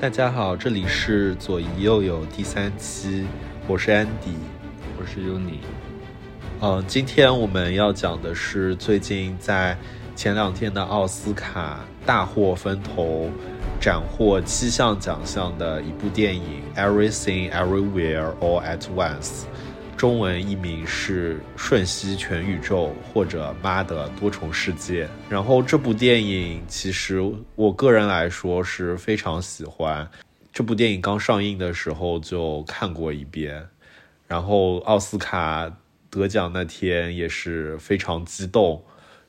大家好，这里是左一右有第三期，我是安迪，我是 Uni。嗯，今天我们要讲的是最近在前两天的奥斯卡大获风头、斩获七项奖项的一部电影《Everything Everywhere All at Once》。中文译名是《瞬息全宇宙》或者《妈的多重世界》。然后这部电影其实我个人来说是非常喜欢。这部电影刚上映的时候就看过一遍，然后奥斯卡得奖那天也是非常激动。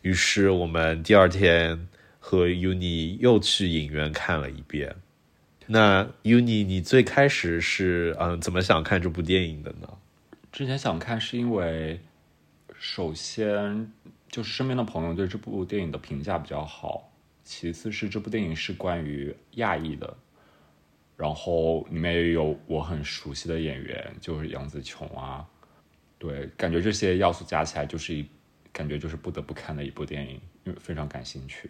于是我们第二天和 Uni 又去影院看了一遍。那 Uni，你最开始是嗯怎么想看这部电影的呢？之前想看是因为，首先就是身边的朋友对这部电影的评价比较好，其次是这部电影是关于亚裔的，然后里面也有我很熟悉的演员，就是杨紫琼啊，对，感觉这些要素加起来就是一，感觉就是不得不看的一部电影，因为非常感兴趣。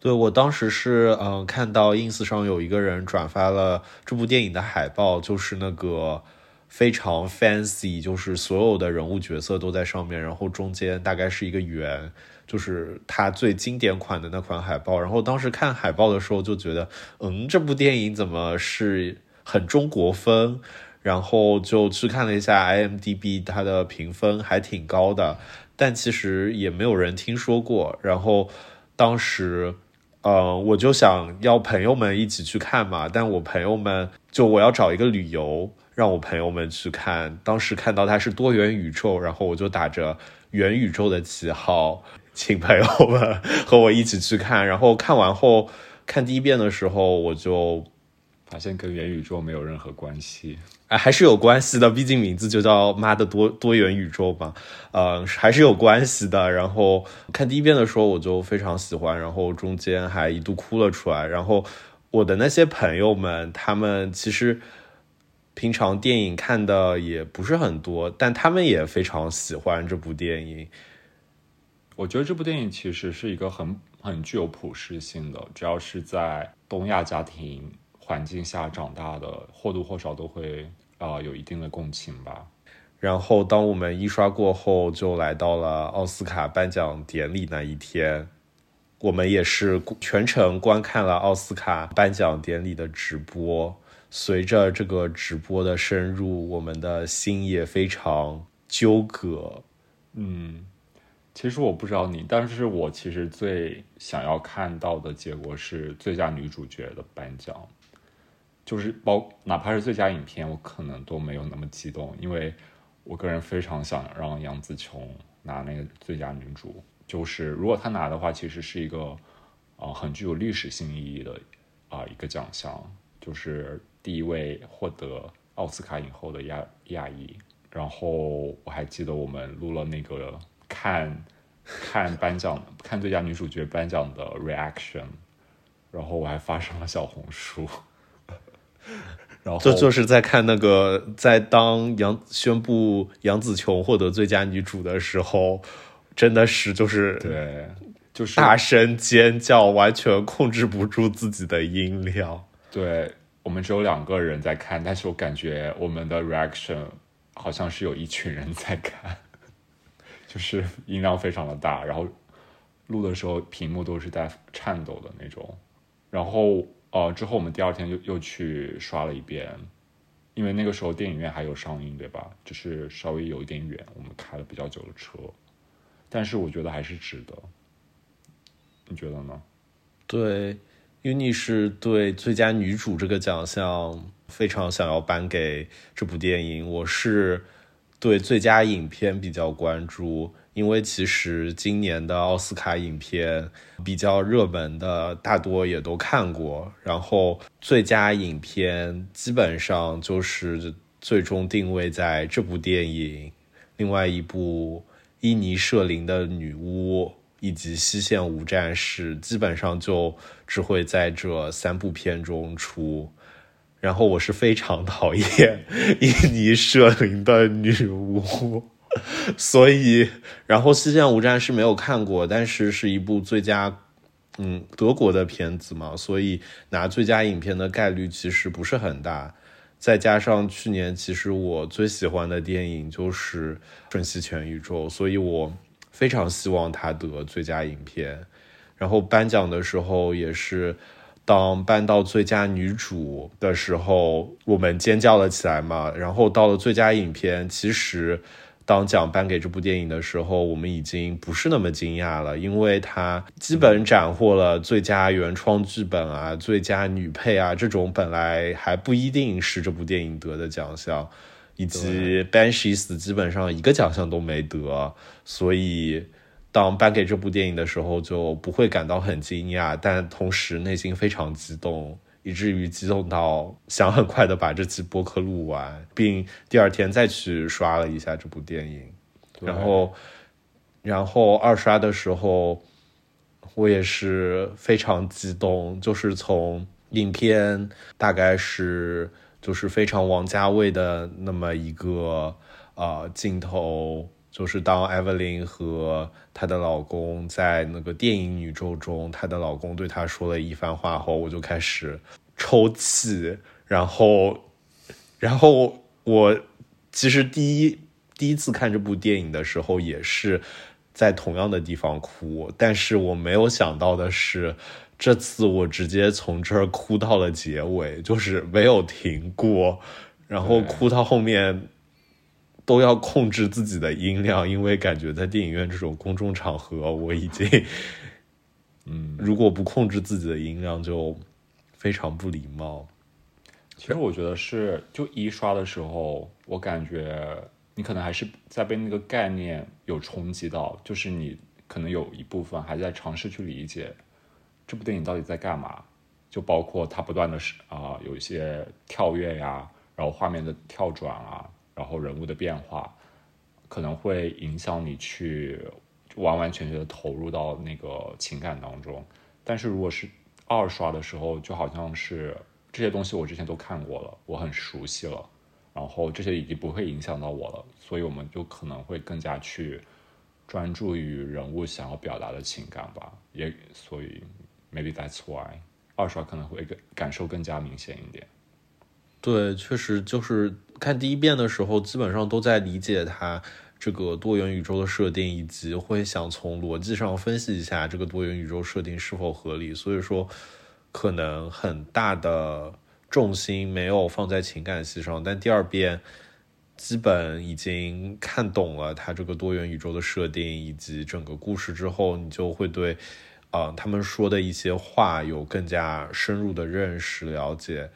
对我当时是嗯看到 ins 上有一个人转发了这部电影的海报，就是那个。非常 fancy，就是所有的人物角色都在上面，然后中间大概是一个圆，就是它最经典款的那款海报。然后当时看海报的时候就觉得，嗯，这部电影怎么是很中国风？然后就去看了一下 IMDB，它的评分还挺高的，但其实也没有人听说过。然后当时，呃，我就想要朋友们一起去看嘛，但我朋友们就我要找一个理由。让我朋友们去看，当时看到它是多元宇宙，然后我就打着元宇宙的旗号，请朋友们 和我一起去看。然后看完后，看第一遍的时候，我就发现跟元宇宙没有任何关系。哎，还是有关系的，毕竟名字就叫妈的多多元宇宙嘛，呃，还是有关系的。然后看第一遍的时候，我就非常喜欢，然后中间还一度哭了出来。然后我的那些朋友们，他们其实。平常电影看的也不是很多，但他们也非常喜欢这部电影。我觉得这部电影其实是一个很很具有普适性的，只要是在东亚家庭环境下长大的，或多或少都会啊有一定的共情吧。然后，当我们一刷过后，就来到了奥斯卡颁奖典礼那一天，我们也是全程观看了奥斯卡颁奖典礼的直播。随着这个直播的深入，我们的心也非常纠葛。嗯，其实我不知道你，但是我其实最想要看到的结果是最佳女主角的颁奖，就是包哪怕是最佳影片，我可能都没有那么激动，因为我个人非常想让杨紫琼拿那个最佳女主。就是如果她拿的话，其实是一个啊很具有历史性意义的啊一个奖项，就是。第一位获得奥斯卡影后的亚亚裔，然后我还记得我们录了那个看看颁奖看最佳女主角颁奖的 reaction，然后我还发上了小红书，然后这就是在看那个在当杨宣布杨紫琼获得最佳女主的时候，真的是就是对，就是大声尖叫，完全控制不住自己的音量，对。我们只有两个人在看，但是我感觉我们的 reaction 好像是有一群人在看，就是音量非常的大，然后录的时候屏幕都是在颤抖的那种。然后呃，之后我们第二天又又去刷了一遍，因为那个时候电影院还有上映，对吧？就是稍微有一点远，我们开了比较久的车，但是我觉得还是值得。你觉得呢？对。Uni 是对最佳女主这个奖项非常想要颁给这部电影，我是对最佳影片比较关注，因为其实今年的奥斯卡影片比较热门的大多也都看过，然后最佳影片基本上就是最终定位在这部电影，另外一部伊尼舍林的女巫。以及西线无战事基本上就只会在这三部片中出，然后我是非常讨厌印尼舍林的女巫，所以然后西线无战事没有看过，但是是一部最佳嗯，德国的片子嘛，所以拿最佳影片的概率其实不是很大。再加上去年，其实我最喜欢的电影就是《瞬息全宇宙》，所以我非常希望他得最佳影片。然后颁奖的时候也是，当颁到最佳女主的时候，我们尖叫了起来嘛。然后到了最佳影片，其实。当奖颁给这部电影的时候，我们已经不是那么惊讶了，因为它基本斩获了最佳原创剧本啊、最佳女配啊这种本来还不一定是这部电影得的奖项，以及 Banshees 基本上一个奖项都没得，所以当颁给这部电影的时候就不会感到很惊讶，但同时内心非常激动。以至于激动到想很快的把这期播客录完，并第二天再去刷了一下这部电影，然后，然后二刷的时候，我也是非常激动，就是从影片大概是就是非常王家卫的那么一个呃镜头。就是当艾 v 琳和她的老公在那个电影宇宙中，她的老公对她说了一番话后，我就开始抽泣。然后，然后我其实第一第一次看这部电影的时候，也是在同样的地方哭。但是我没有想到的是，这次我直接从这儿哭到了结尾，就是没有停过，然后哭到后面。都要控制自己的音量，因为感觉在电影院这种公众场合，我已经，嗯，如果不控制自己的音量，就非常不礼貌。其实我觉得是，就一刷的时候，我感觉你可能还是在被那个概念有冲击到，就是你可能有一部分还在尝试去理解这部电影到底在干嘛，就包括它不断的是啊有一些跳跃呀，然后画面的跳转啊。然后人物的变化可能会影响你去完完全全的投入到那个情感当中，但是如果是二刷的时候，就好像是这些东西我之前都看过了，我很熟悉了，然后这些已经不会影响到我了，所以我们就可能会更加去专注于人物想要表达的情感吧，也所以 maybe that's why 二刷可能会感感受更加明显一点。对，确实就是看第一遍的时候，基本上都在理解它这个多元宇宙的设定，以及会想从逻辑上分析一下这个多元宇宙设定是否合理。所以说，可能很大的重心没有放在情感戏上。但第二遍，基本已经看懂了它这个多元宇宙的设定以及整个故事之后，你就会对啊他们说的一些话有更加深入的认识了解。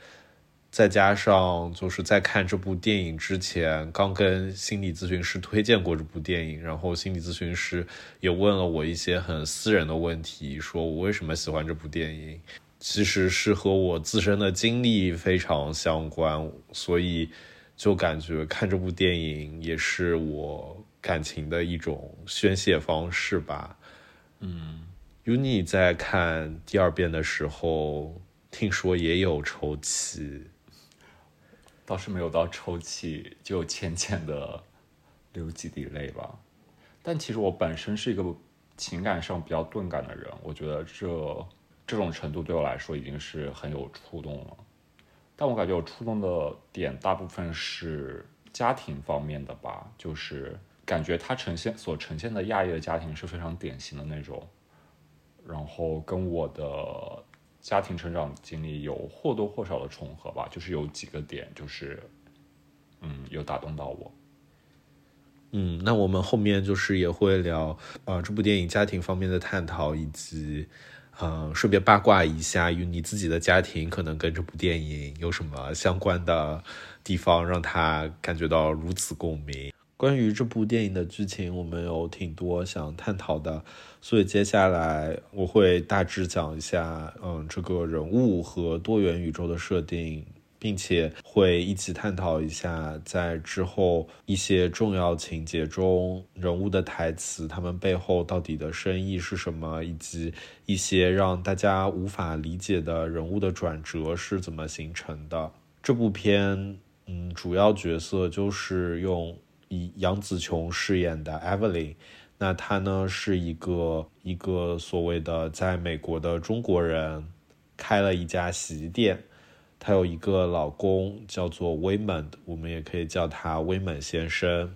再加上就是在看这部电影之前，刚跟心理咨询师推荐过这部电影，然后心理咨询师也问了我一些很私人的问题，说我为什么喜欢这部电影，其实是和我自身的经历非常相关，所以就感觉看这部电影也是我感情的一种宣泄方式吧。嗯，Uni 在看第二遍的时候，听说也有抽泣。倒是没有到抽泣，就浅浅的流几滴泪吧。但其实我本身是一个情感上比较钝感的人，我觉得这这种程度对我来说已经是很有触动了。但我感觉我触动的点大部分是家庭方面的吧，就是感觉他呈现所呈现的亚裔的家庭是非常典型的那种，然后跟我的。家庭成长经历有或多或少的重合吧，就是有几个点，就是，嗯，有打动到我。嗯，那我们后面就是也会聊啊这部电影家庭方面的探讨，以及，嗯，顺便八卦一下，与你自己的家庭可能跟这部电影有什么相关的地方，让他感觉到如此共鸣。关于这部电影的剧情，我们有挺多想探讨的，所以接下来我会大致讲一下，嗯，这个人物和多元宇宙的设定，并且会一起探讨一下在之后一些重要情节中人物的台词，他们背后到底的深意是什么，以及一些让大家无法理解的人物的转折是怎么形成的。这部片，嗯，主要角色就是用。杨紫琼饰演的 Evelyn，那她呢是一个一个所谓的在美国的中国人，开了一家洗衣店。她有一个老公叫做威猛，我们也可以叫他威猛先生。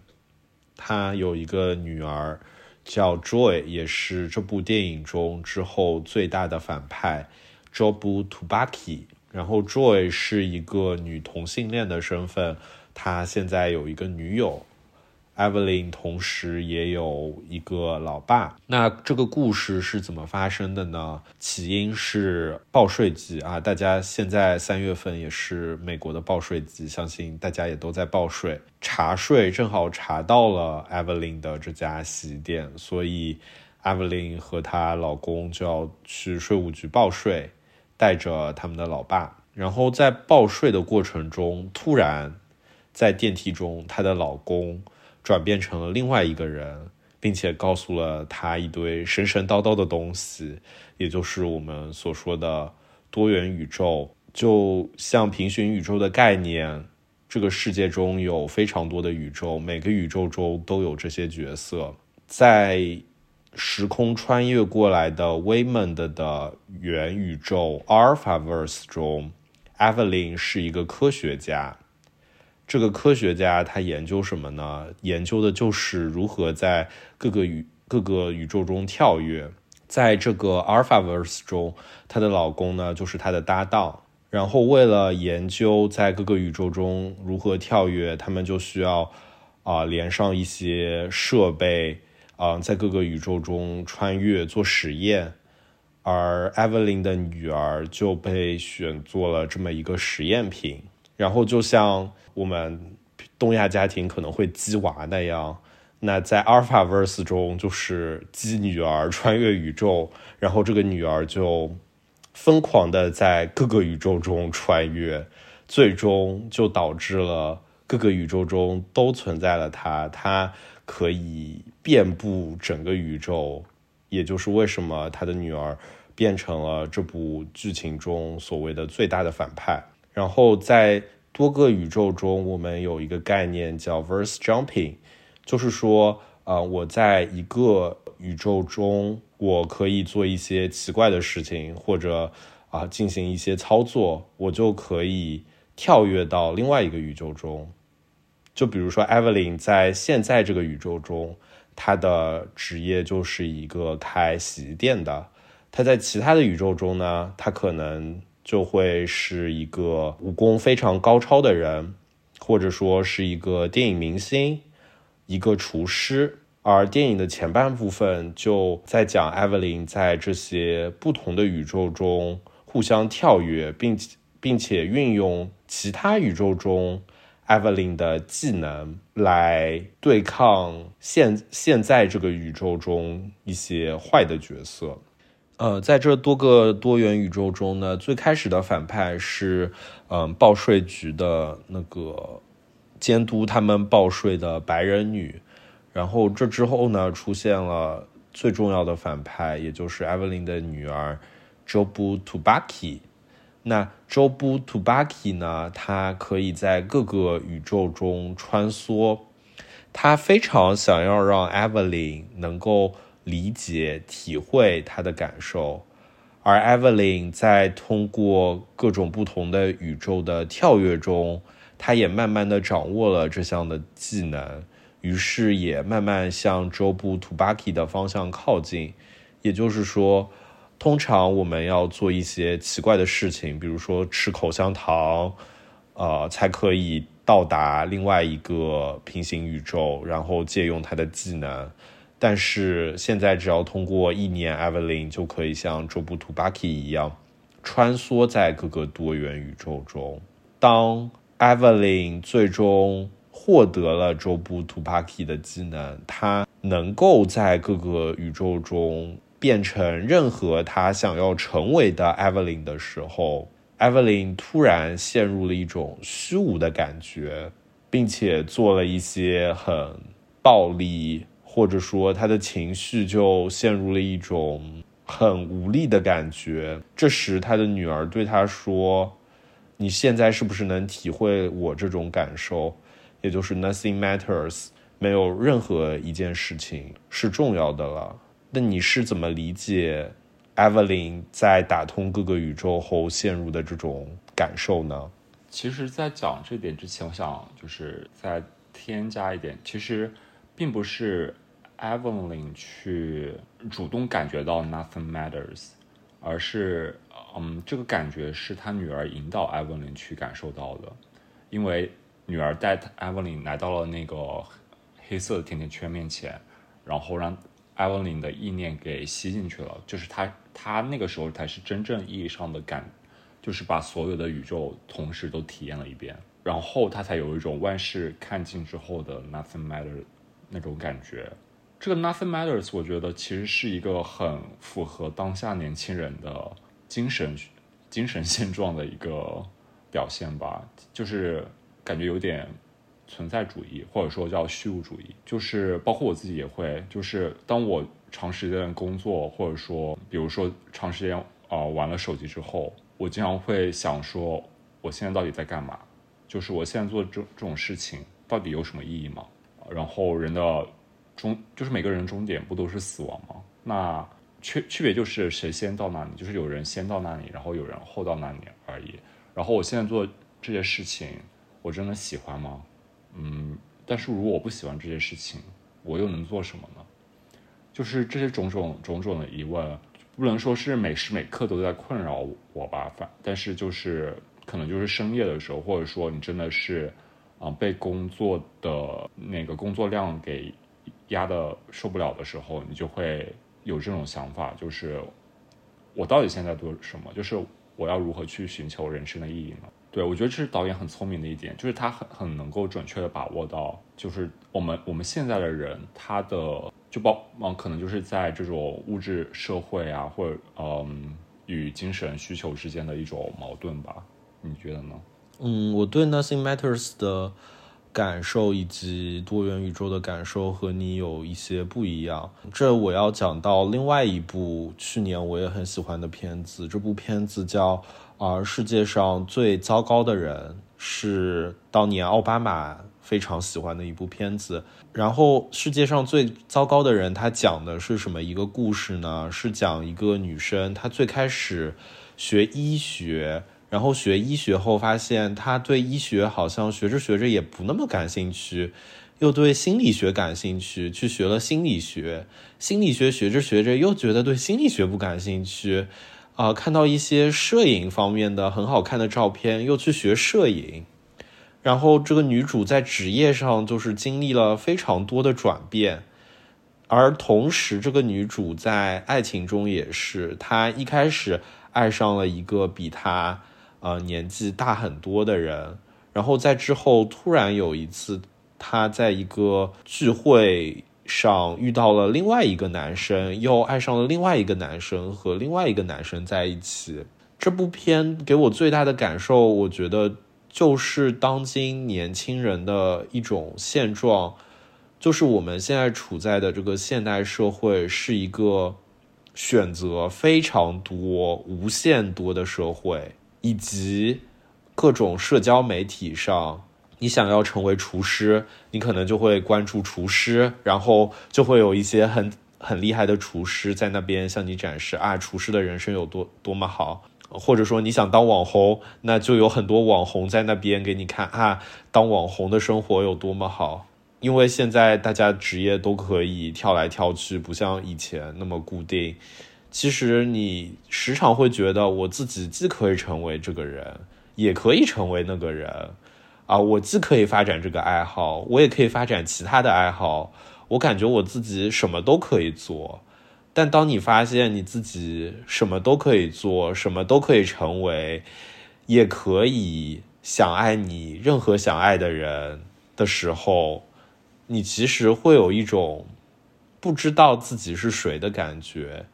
他有一个女儿叫 Joy，也是这部电影中之后最大的反派 Jobu Tubaki。然后 Joy 是一个女同性恋的身份，她现在有一个女友。Evelyn 同时也有一个老爸。那这个故事是怎么发生的呢？起因是报税季啊，大家现在三月份也是美国的报税季，相信大家也都在报税。查税正好查到了 Evelyn 的这家洗衣店，所以 Evelyn 和她老公就要去税务局报税，带着他们的老爸。然后在报税的过程中，突然在电梯中，她的老公。转变成了另外一个人，并且告诉了他一堆神神叨叨的东西，也就是我们所说的多元宇宙。就像平行宇宙的概念，这个世界中有非常多的宇宙，每个宇宙中都有这些角色。在时空穿越过来的 Waymond 的元宇宙 Alphaverse 中，Evelyn 是一个科学家。这个科学家他研究什么呢？研究的就是如何在各个宇各个宇宙中跳跃。在这个 Alphaverse 中，她的老公呢就是她的搭档。然后为了研究在各个宇宙中如何跳跃，他们就需要啊连上一些设备啊，在各个宇宙中穿越做实验。而 Evelyn 的女儿就被选做了这么一个实验品。然后就像我们东亚家庭可能会鸡娃那样，那在 Alphaverse 中就是鸡女儿穿越宇宙，然后这个女儿就疯狂的在各个宇宙中穿越，最终就导致了各个宇宙中都存在了她，她可以遍布整个宇宙，也就是为什么她的女儿变成了这部剧情中所谓的最大的反派。然后在多个宇宙中，我们有一个概念叫 verse jumping，就是说，呃，我在一个宇宙中，我可以做一些奇怪的事情，或者啊进行一些操作，我就可以跳跃到另外一个宇宙中。就比如说，Evelyn 在现在这个宇宙中，她的职业就是一个开洗衣店的。她在其他的宇宙中呢，她可能。就会是一个武功非常高超的人，或者说是一个电影明星，一个厨师。而电影的前半部分就在讲艾 y 琳在这些不同的宇宙中互相跳跃，并并且运用其他宇宙中艾 y 琳的技能来对抗现现在这个宇宙中一些坏的角色。呃，在这多个多元宇宙中呢，最开始的反派是，嗯，报税局的那个监督他们报税的白人女，然后这之后呢，出现了最重要的反派，也就是 Evelyn 的女儿 Jobu Tubaki。那 Jobu Tubaki 呢，她可以在各个宇宙中穿梭，她非常想要让 Evelyn 能够。理解、体会他的感受，而 Evelyn 在通过各种不同的宇宙的跳跃中，他也慢慢的掌握了这项的技能，于是也慢慢向周部 Tubaki 的方向靠近。也就是说，通常我们要做一些奇怪的事情，比如说吃口香糖，呃，才可以到达另外一个平行宇宙，然后借用他的技能。但是现在只要通过一年，Evelyn 就可以像周部 Tubaki 一样，穿梭在各个多元宇宙中。当 Evelyn 最终获得了周部 Tubaki 的技能，他能够在各个宇宙中变成任何他想要成为的 Evelyn 的时候，Evelyn 突然陷入了一种虚无的感觉，并且做了一些很暴力。或者说，他的情绪就陷入了一种很无力的感觉。这时，他的女儿对他说：“你现在是不是能体会我这种感受？也就是 nothing matters，没有任何一件事情是重要的了。那你是怎么理解 Evelyn 在打通各个宇宙后陷入的这种感受呢？其实，在讲这点之前，我想就是再添加一点，其实并不是 Evelyn 去主动感觉到 Nothing Matters，而是嗯，这个感觉是他女儿引导 Evelyn 去感受到的，因为女儿带 Evelyn 来到了那个黑色的甜甜圈面前，然后让。艾文琳的意念给吸进去了，就是他，他那个时候才是真正意义上的感，就是把所有的宇宙同时都体验了一遍，然后他才有一种万事看尽之后的 nothing matter 那种感觉。这个 nothing matters 我觉得其实是一个很符合当下年轻人的精神精神现状的一个表现吧，就是感觉有点。存在主义，或者说叫虚无主义，就是包括我自己也会，就是当我长时间工作，或者说，比如说长时间啊玩了手机之后，我经常会想说，我现在到底在干嘛？就是我现在做这这种事情到底有什么意义吗？然后人的终，就是每个人终点不都是死亡吗？那区区别就是谁先到那里，就是有人先到那里，然后有人后到那里而已。然后我现在做这些事情，我真的喜欢吗？嗯，但是如果我不喜欢这些事情，我又能做什么呢？就是这些种种种种的疑问，不能说是每时每刻都在困扰我吧。反但是就是可能就是深夜的时候，或者说你真的是啊被工作的那个工作量给压的受不了的时候，你就会有这种想法，就是我到底现在做什么？就是我要如何去寻求人生的意义呢？对，我觉得这是导演很聪明的一点，就是他很很能够准确的把握到，就是我们我们现在的人，他的就包嗯，可能就是在这种物质社会啊，或者嗯与精神需求之间的一种矛盾吧？你觉得呢？嗯，我对 Nothing Matters 的感受以及多元宇宙的感受和你有一些不一样。这我要讲到另外一部去年我也很喜欢的片子，这部片子叫。而世界上最糟糕的人是当年奥巴马非常喜欢的一部片子。然后，世界上最糟糕的人，他讲的是什么一个故事呢？是讲一个女生，她最开始学医学，然后学医学后发现他对医学好像学着学着也不那么感兴趣，又对心理学感兴趣，去学了心理学。心理学学着学着又觉得对心理学不感兴趣。啊，看到一些摄影方面的很好看的照片，又去学摄影。然后这个女主在职业上就是经历了非常多的转变，而同时这个女主在爱情中也是，她一开始爱上了一个比她呃年纪大很多的人，然后在之后突然有一次，她在一个聚会。上遇到了另外一个男生，又爱上了另外一个男生，和另外一个男生在一起。这部片给我最大的感受，我觉得就是当今年轻人的一种现状，就是我们现在处在的这个现代社会是一个选择非常多、无限多的社会，以及各种社交媒体上。你想要成为厨师，你可能就会关注厨师，然后就会有一些很很厉害的厨师在那边向你展示啊，厨师的人生有多多么好。或者说你想当网红，那就有很多网红在那边给你看啊，当网红的生活有多么好。因为现在大家职业都可以跳来跳去，不像以前那么固定。其实你时常会觉得，我自己既可以成为这个人，也可以成为那个人。啊，我既可以发展这个爱好，我也可以发展其他的爱好。我感觉我自己什么都可以做。但当你发现你自己什么都可以做，什么都可以成为，也可以想爱你任何想爱的人的时候，你其实会有一种不知道自己是谁的感觉。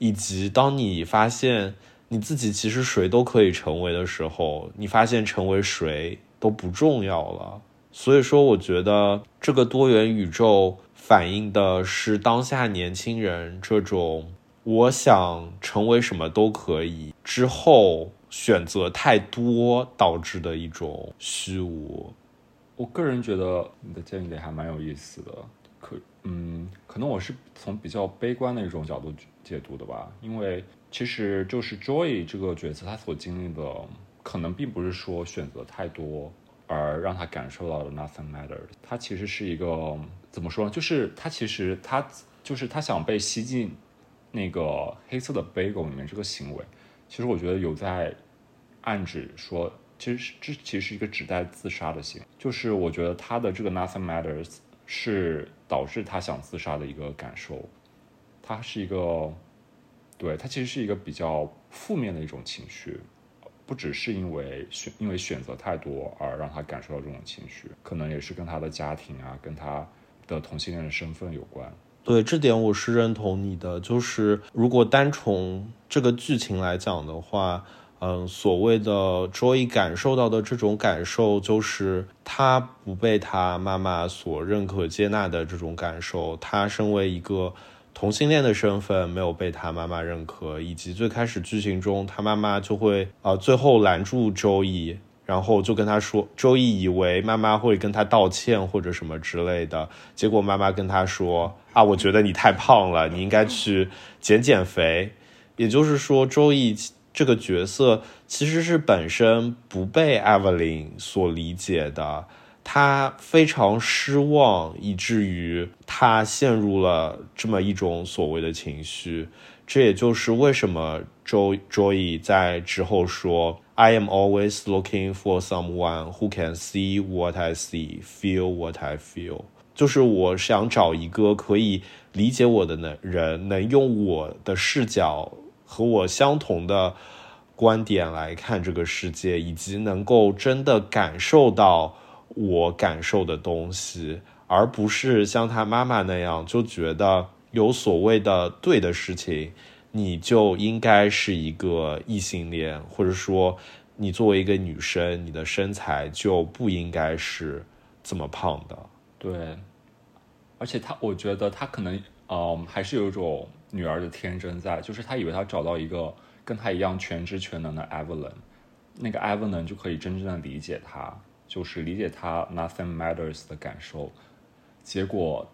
以及当你发现你自己其实谁都可以成为的时候，你发现成为谁。都不重要了，所以说，我觉得这个多元宇宙反映的是当下年轻人这种我想成为什么都可以之后选择太多导致的一种虚无。我个人觉得你的建议还蛮有意思的，可嗯，可能我是从比较悲观的一种角度解读的吧，因为其实就是 Joy 这个角色他所经历的，可能并不是说选择太多而让他感受到的 nothing matters，他其实是一个怎么说呢？就是他其实他就是他想被吸进那个黑色的 bagel 里面这个行为，其实我觉得有在暗指说。其实这其实是一个指代自杀的行为，就是我觉得他的这个 nothing matters 是导致他想自杀的一个感受，他是一个，对他其实是一个比较负面的一种情绪，不只是因为选因为选择太多而让他感受到这种情绪，可能也是跟他的家庭啊，跟他的同性恋的身份有关。对这点我是认同你的，就是如果单从这个剧情来讲的话。嗯，所谓的 Joy 感受到的这种感受，就是他不被他妈妈所认可接纳的这种感受。他身为一个同性恋的身份，没有被他妈妈认可，以及最开始剧情中，他妈妈就会呃最后拦住周易然后就跟他说周易以为妈妈会跟他道歉或者什么之类的，结果妈妈跟他说啊，我觉得你太胖了，你应该去减减肥。也就是说周易。这个角色其实是本身不被 Evelyn 所理解的，他非常失望，以至于他陷入了这么一种所谓的情绪。这也就是为什么 Jo Joy 在之后说：“I am always looking for someone who can see what I see, feel what I feel。”就是我想找一个可以理解我的能人，能用我的视角。和我相同的观点来看这个世界，以及能够真的感受到我感受的东西，而不是像他妈妈那样就觉得有所谓的对的事情，你就应该是一个异性恋，或者说你作为一个女生，你的身材就不应该是这么胖的。对，而且他，我觉得他可能，嗯，还是有一种。女儿的天真在，就是他以为他找到一个跟他一样全知全能的 Evelyn，那个 Evelyn 就可以真正的理解他，就是理解他 nothing matters 的感受。结果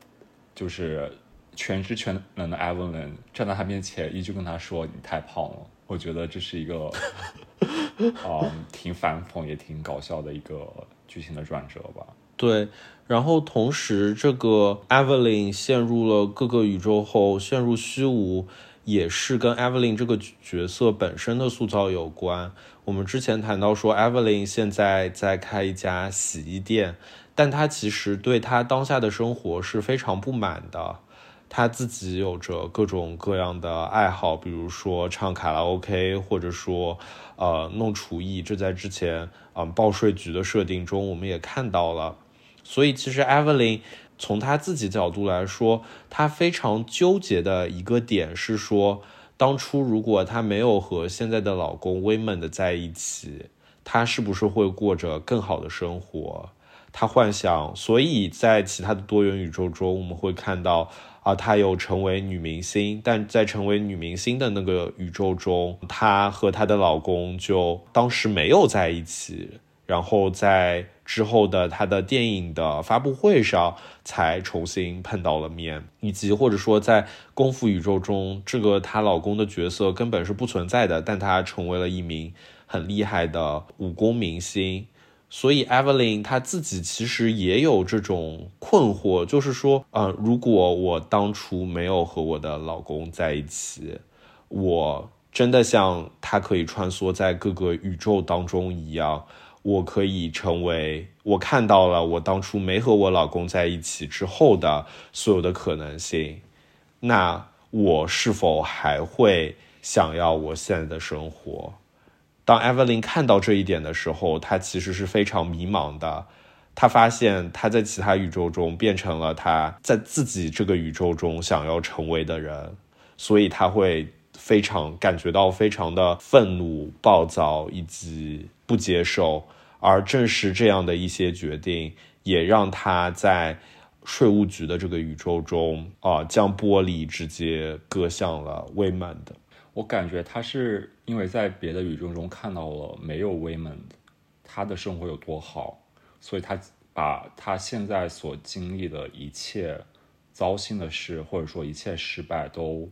就是全知全能的 Evelyn 站在他面前，依旧跟他说：“你太胖了。”我觉得这是一个，嗯，挺反讽也挺搞笑的一个剧情的转折吧。对。然后同时，这个 Evelyn 陷入了各个宇宙后陷入虚无，也是跟 Evelyn 这个角色本身的塑造有关。我们之前谈到说，Evelyn 现在在开一家洗衣店，但她其实对她当下的生活是非常不满的。她自己有着各种各样的爱好，比如说唱卡拉 OK，或者说呃弄厨艺。这在之前嗯报税局的设定中，我们也看到了。所以，其实 Evelyn 从她自己角度来说，她非常纠结的一个点是说，当初如果她没有和现在的老公 Waymond 在一起，她是不是会过着更好的生活？她幻想，所以在其他的多元宇宙中，我们会看到啊，她有成为女明星，但在成为女明星的那个宇宙中，她和她的老公就当时没有在一起，然后在。之后的她的电影的发布会上才重新碰到了面，以及或者说在功夫宇宙中，这个她老公的角色根本是不存在的，但她成为了一名很厉害的武功明星。所以 Evelyn 她自己其实也有这种困惑，就是说，呃，如果我当初没有和我的老公在一起，我真的像他可以穿梭在各个宇宙当中一样。我可以成为我看到了我当初没和我老公在一起之后的所有的可能性，那我是否还会想要我现在的生活？当 Evelyn 看到这一点的时候，她其实是非常迷茫的。她发现她在其他宇宙中变成了她在自己这个宇宙中想要成为的人，所以她会非常感觉到非常的愤怒、暴躁以及不接受。而正是这样的一些决定，也让他在税务局的这个宇宙中啊，将玻璃直接割向了威曼的。我感觉他是因为在别的宇宙中看到了没有威曼，他的生活有多好，所以他把他现在所经历的一切糟心的事，或者说一切失败，都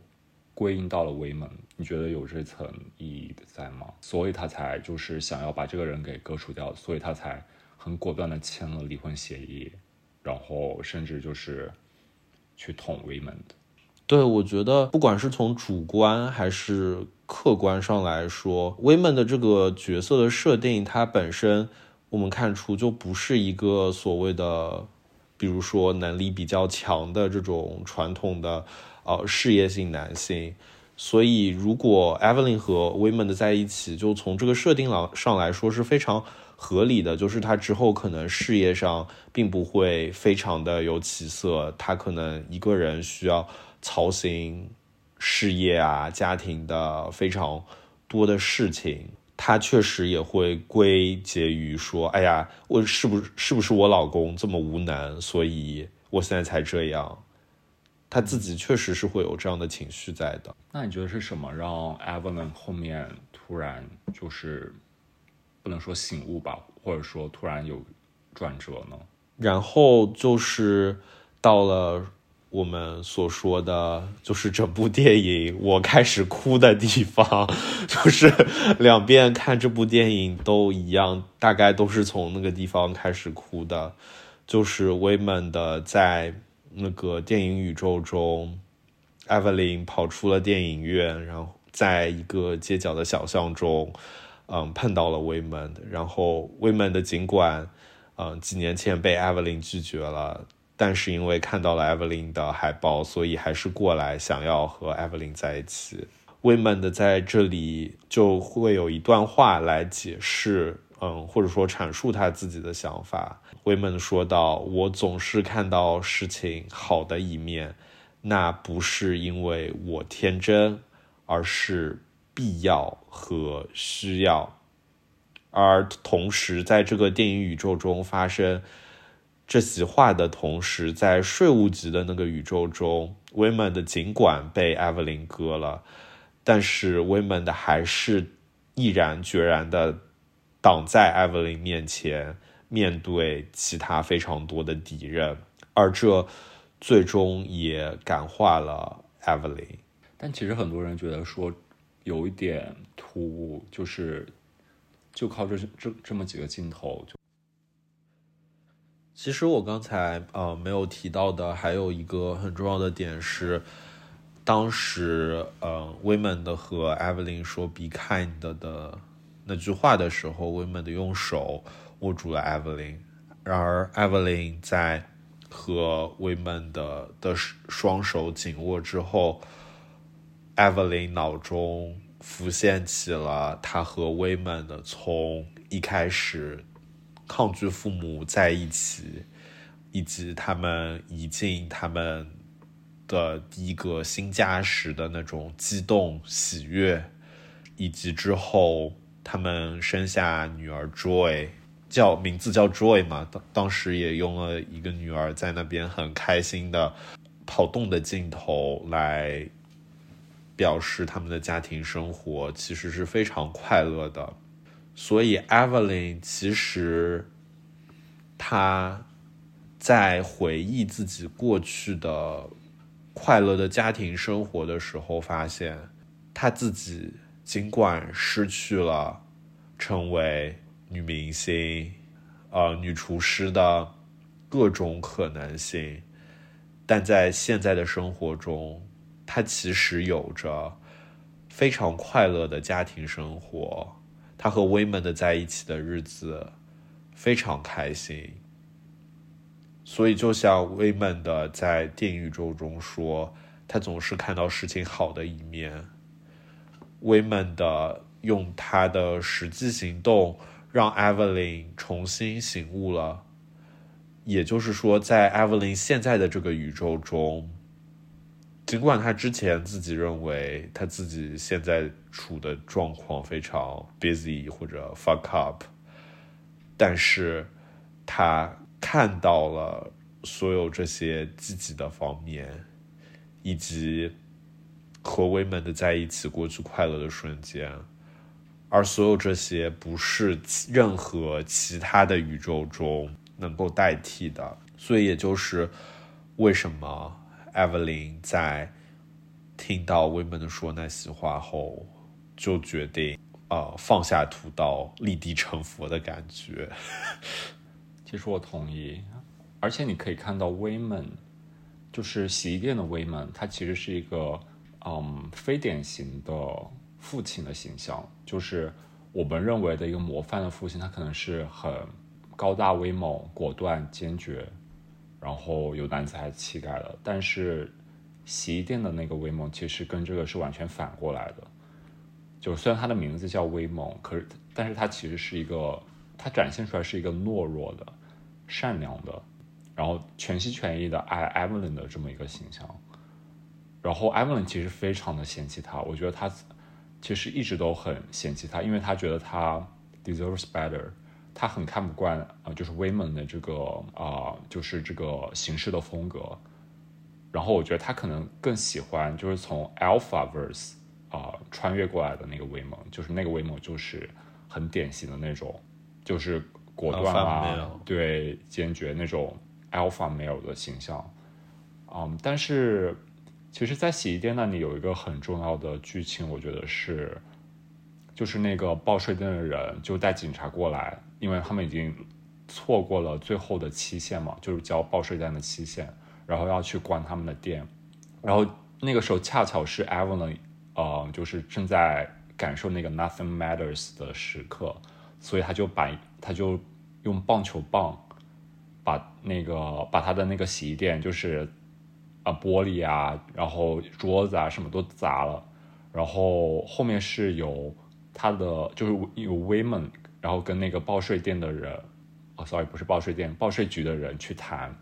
归因到了威门。你觉得有这层意义的在吗？所以他才就是想要把这个人给割除掉，所以他才很果断的签了离婚协议，然后甚至就是去捅威门的。对，我觉得不管是从主观还是客观上来说，威门的这个角色的设定，它本身我们看出就不是一个所谓的，比如说能力比较强的这种传统的呃事业性男性。所以，如果 Evelyn 和 Women 的在一起，就从这个设定上上来说是非常合理的，就是他之后可能事业上并不会非常的有起色，他可能一个人需要。操心事业啊、家庭的非常多的事情，他确实也会归结于说：“哎呀，我是不是是不是我老公这么无能，所以我现在才这样。”他自己确实是会有这样的情绪在的。那你觉得是什么让 Evelyn 后面突然就是不能说醒悟吧，或者说突然有转折呢？然后就是到了。我们所说的就是整部电影，我开始哭的地方，就是两遍看这部电影都一样，大概都是从那个地方开始哭的。就是 Women 的在那个电影宇宙中，艾弗琳跑出了电影院，然后在一个街角的小巷中，嗯，碰到了威门，然后威门的尽管，嗯，几年前被艾弗琳拒绝了。但是因为看到了 Evelyn 的海报，所以还是过来想要和 Evelyn 在一起。威门的在这里就会有一段话来解释，嗯，或者说阐述他自己的想法。威门说道：“我总是看到事情好的一面，那不是因为我天真，而是必要和需要。而同时，在这个电影宇宙中发生。”这席话的同时，在税务局的那个宇宙中，威门的尽管被艾弗琳割了，但是威门的还是毅然决然的挡在艾弗琳面前，面对其他非常多的敌人，而这最终也感化了 Evelyn。但其实很多人觉得说有一点突兀，就是就靠这这这么几个镜头就。其实我刚才呃没有提到的还有一个很重要的点是，当时呃 Women 的和 Evelyn 说 “be kind” 的那句话的时候，，Women 的用手握住了艾弗琳，然而艾弗琳在和 w i m e n 的的双手紧握之后，艾弗琳脑中浮现起了他和 w i m e n 的从一开始。抗拒父母在一起，以及他们移进他们的第一个新家时的那种激动喜悦，以及之后他们生下女儿 Joy，叫名字叫 Joy 嘛，当当时也用了一个女儿在那边很开心的跑动的镜头来表示他们的家庭生活其实是非常快乐的。所以，Evelyn 其实他在回忆自己过去的快乐的家庭生活的时候，发现他自己尽管失去了成为女明星、呃女厨师的各种可能性，但在现在的生活中，她其实有着非常快乐的家庭生活。她和威门的在一起的日子非常开心，所以就像威门的在电影宇宙中说，他总是看到事情好的一面。威门的用他的实际行动让艾弗琳重新醒悟了，也就是说，在艾弗琳现在的这个宇宙中。尽管他之前自己认为他自己现在处的状况非常 busy 或者 fuck up，但是他看到了所有这些积极的方面，以及和威门的在一起过去快乐的瞬间，而所有这些不是任何其他的宇宙中能够代替的。所以也就是为什么 Evelyn 在听到 Women 说那些话后，就决定呃放下屠刀，立地成佛的感觉。其实我同意，而且你可以看到 Women，就是洗衣店的 Women，他其实是一个嗯非典型的父亲的形象，就是我们认为的一个模范的父亲，他可能是很高大威猛、果断坚决，然后有男子汉气概的。但是洗衣店的那个威猛，其实跟这个是完全反过来的。就虽然他的名字叫威猛，可是但是他其实是一个，他展现出来是一个懦弱的。善良的，然后全心全意的爱 Evelyn 的这么一个形象，然后 Evelyn 其实非常的嫌弃他，我觉得他其实一直都很嫌弃他，因为他觉得他 deserves better，他很看不惯啊，就是 Women 的这个啊，就是这个形式的风格，然后我觉得他可能更喜欢就是从 Alpha Verse 啊穿越过来的那个威猛，就是那个威猛就是很典型的那种，就是。果断啊，对，坚决那种 alpha male 的形象，嗯，但是其实，在洗衣店那里有一个很重要的剧情，我觉得是，就是那个报税店的人就带警察过来，因为他们已经错过了最后的期限嘛，就是交报税单的期限，然后要去关他们的店，然后那个时候恰巧是 Evelyn，呃，就是正在感受那个 nothing matters 的时刻。所以他就把他就用棒球棒把那个把他的那个洗衣店就是啊玻璃啊，然后桌子啊什么都砸了，然后后面是有他的就是有 women，然后跟那个报税店的人，哦，sorry 不是报税店，报税局的人去谈，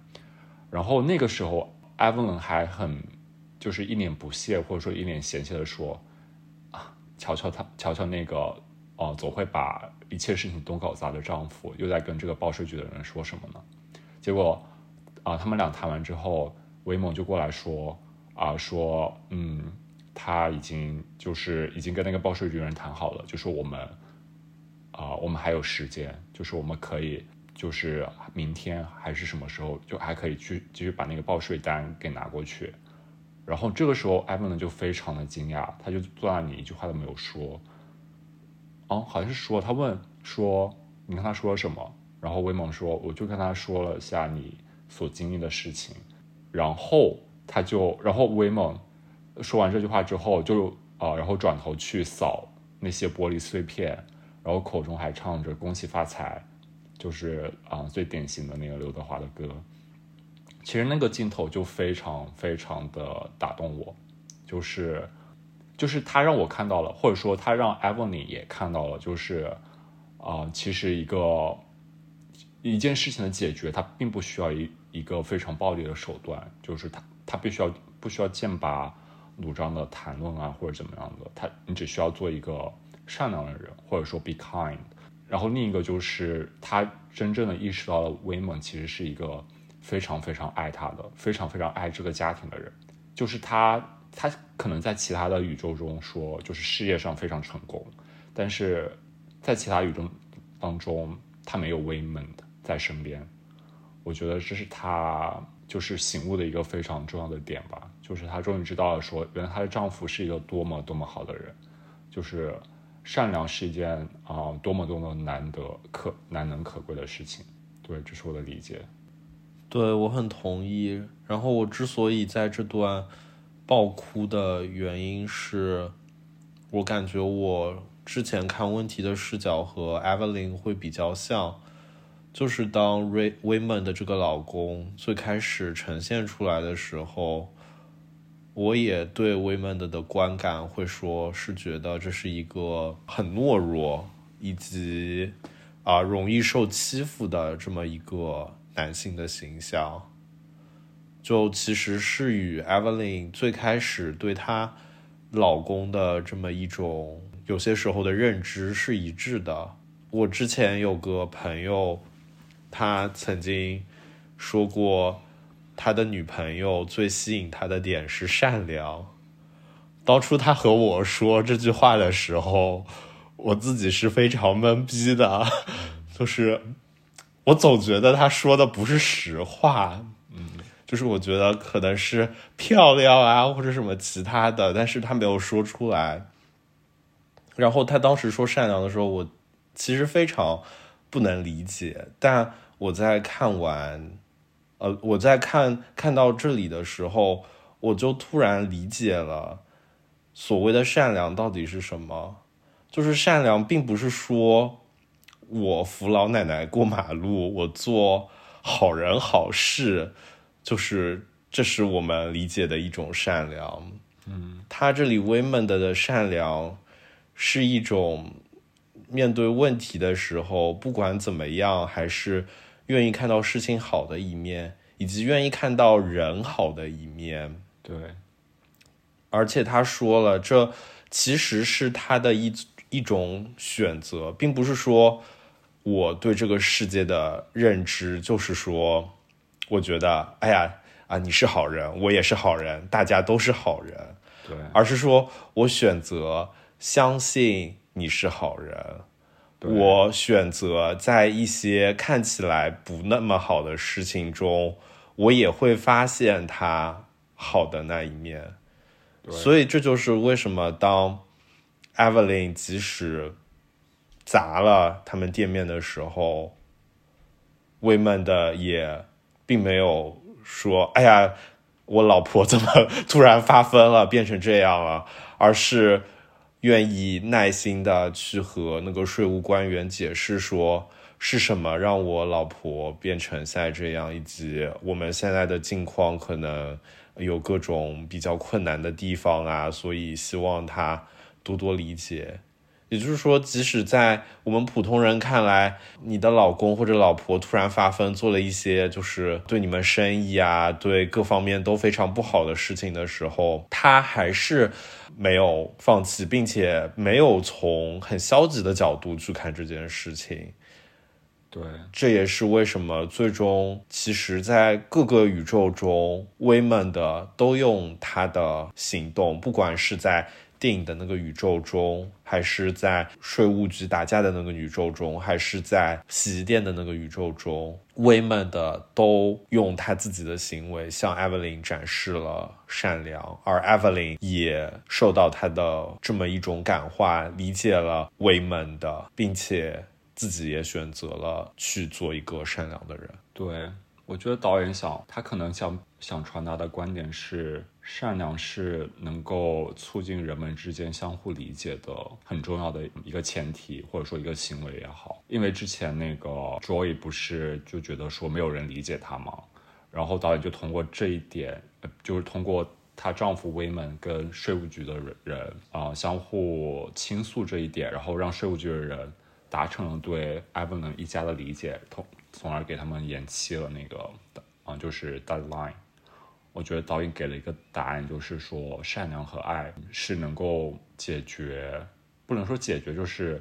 然后那个时候 Evelyn 还很就是一脸不屑或者说一脸嫌弃的说啊，瞧瞧他瞧瞧那个。哦，总会把一切事情都搞砸的丈夫又在跟这个报税局的人说什么呢？结果啊，他们俩谈完之后，威猛就过来说啊，说嗯，他已经就是已经跟那个报税局人谈好了，就说我们啊，我们还有时间，就是我们可以就是明天还是什么时候就还可以去继续把那个报税单给拿过去。然后这个时候，艾文呢就非常的惊讶，他就坐在那里一句话都没有说。哦，好像是说他问说你跟他说了什么，然后威猛说我就跟他说了下你所经历的事情，然后他就然后威猛说完这句话之后就啊，然后转头去扫那些玻璃碎片，然后口中还唱着恭喜发财，就是啊最典型的那个刘德华的歌。其实那个镜头就非常非常的打动我，就是。就是他让我看到了，或者说他让 Evelyn 也看到了，就是，啊，其实一个一件事情的解决，它并不需要一一个非常暴力的手段，就是他他必须要不需要剑拔弩张的谈论啊，或者怎么样的，他你只需要做一个善良的人，或者说 be kind。然后另一个就是他真正的意识到了威猛其实是一个非常非常爱他的，非常非常爱这个家庭的人，就是他。他可能在其他的宇宙中说，就是事业上非常成功，但是在其他宇宙当中，他没有 women 在身边。我觉得这是她就是醒悟的一个非常重要的点吧，就是她终于知道了，说原来她的丈夫是一个多么多么好的人，就是善良是一件啊多么多么难得可难能可贵的事情。对，这是我的理解。对我很同意。然后我之所以在这段。爆哭的原因是，我感觉我之前看问题的视角和 Evelyn 会比较像，就是当 Ray w m a n 的这个老公最开始呈现出来的时候，我也对 Women 的观感会说是觉得这是一个很懦弱以及啊容易受欺负的这么一个男性的形象。就其实是与 Evelyn 最开始对她老公的这么一种有些时候的认知是一致的。我之前有个朋友，他曾经说过，他的女朋友最吸引他的点是善良。当初他和我说这句话的时候，我自己是非常懵逼的，就是我总觉得他说的不是实话，嗯，就是我觉得可能是漂亮啊，或者什么其他的，但是他没有说出来。然后他当时说善良的时候，我其实非常不能理解。但我在看完，呃，我在看看到这里的时候，我就突然理解了所谓的善良到底是什么。就是善良，并不是说我扶老奶奶过马路，我做好人好事，就是这是我们理解的一种善良。嗯，他这里 women 的善良。是一种面对问题的时候，不管怎么样，还是愿意看到事情好的一面，以及愿意看到人好的一面。对，而且他说了，这其实是他的一一种选择，并不是说我对这个世界的认知就是说，我觉得，哎呀啊，你是好人，我也是好人，大家都是好人。对，而是说我选择。相信你是好人，我选择在一些看起来不那么好的事情中，我也会发现他好的那一面。所以这就是为什么当 Evelyn 即使砸了他们店面的时候，威曼的也并没有说：“哎呀，我老婆怎么突然发疯了，变成这样了？”而是。愿意耐心的去和那个税务官员解释说是什么让我老婆变成现在这样，以及我们现在的境况可能有各种比较困难的地方啊，所以希望他多多理解。也就是说，即使在我们普通人看来，你的老公或者老婆突然发疯，做了一些就是对你们生意啊，对各方面都非常不好的事情的时候，他还是没有放弃，并且没有从很消极的角度去看这件事情。对，这也是为什么最终，其实，在各个宇宙中，威猛的都用他的行动，不管是在。电影的那个宇宙中，还是在税务局打架的那个宇宙中，还是在洗衣店的那个宇宙中，威曼的都用他自己的行为向 Evelyn 展示了善良，而 Evelyn 也受到他的这么一种感化，理解了威曼的，并且自己也选择了去做一个善良的人。对。我觉得导演想，他可能想想传达的观点是，善良是能够促进人们之间相互理解的很重要的一个前提，或者说一个行为也好。因为之前那个 Joy 不是就觉得说没有人理解他吗？然后导演就通过这一点，就是通过她丈夫威门跟税务局的人啊相互倾诉这一点，然后让税务局的人达成了对艾文伦一家的理解。从从而给他们延期了那个，啊，就是 deadline。我觉得导演给了一个答案，就是说善良和爱是能够解决，不能说解决，就是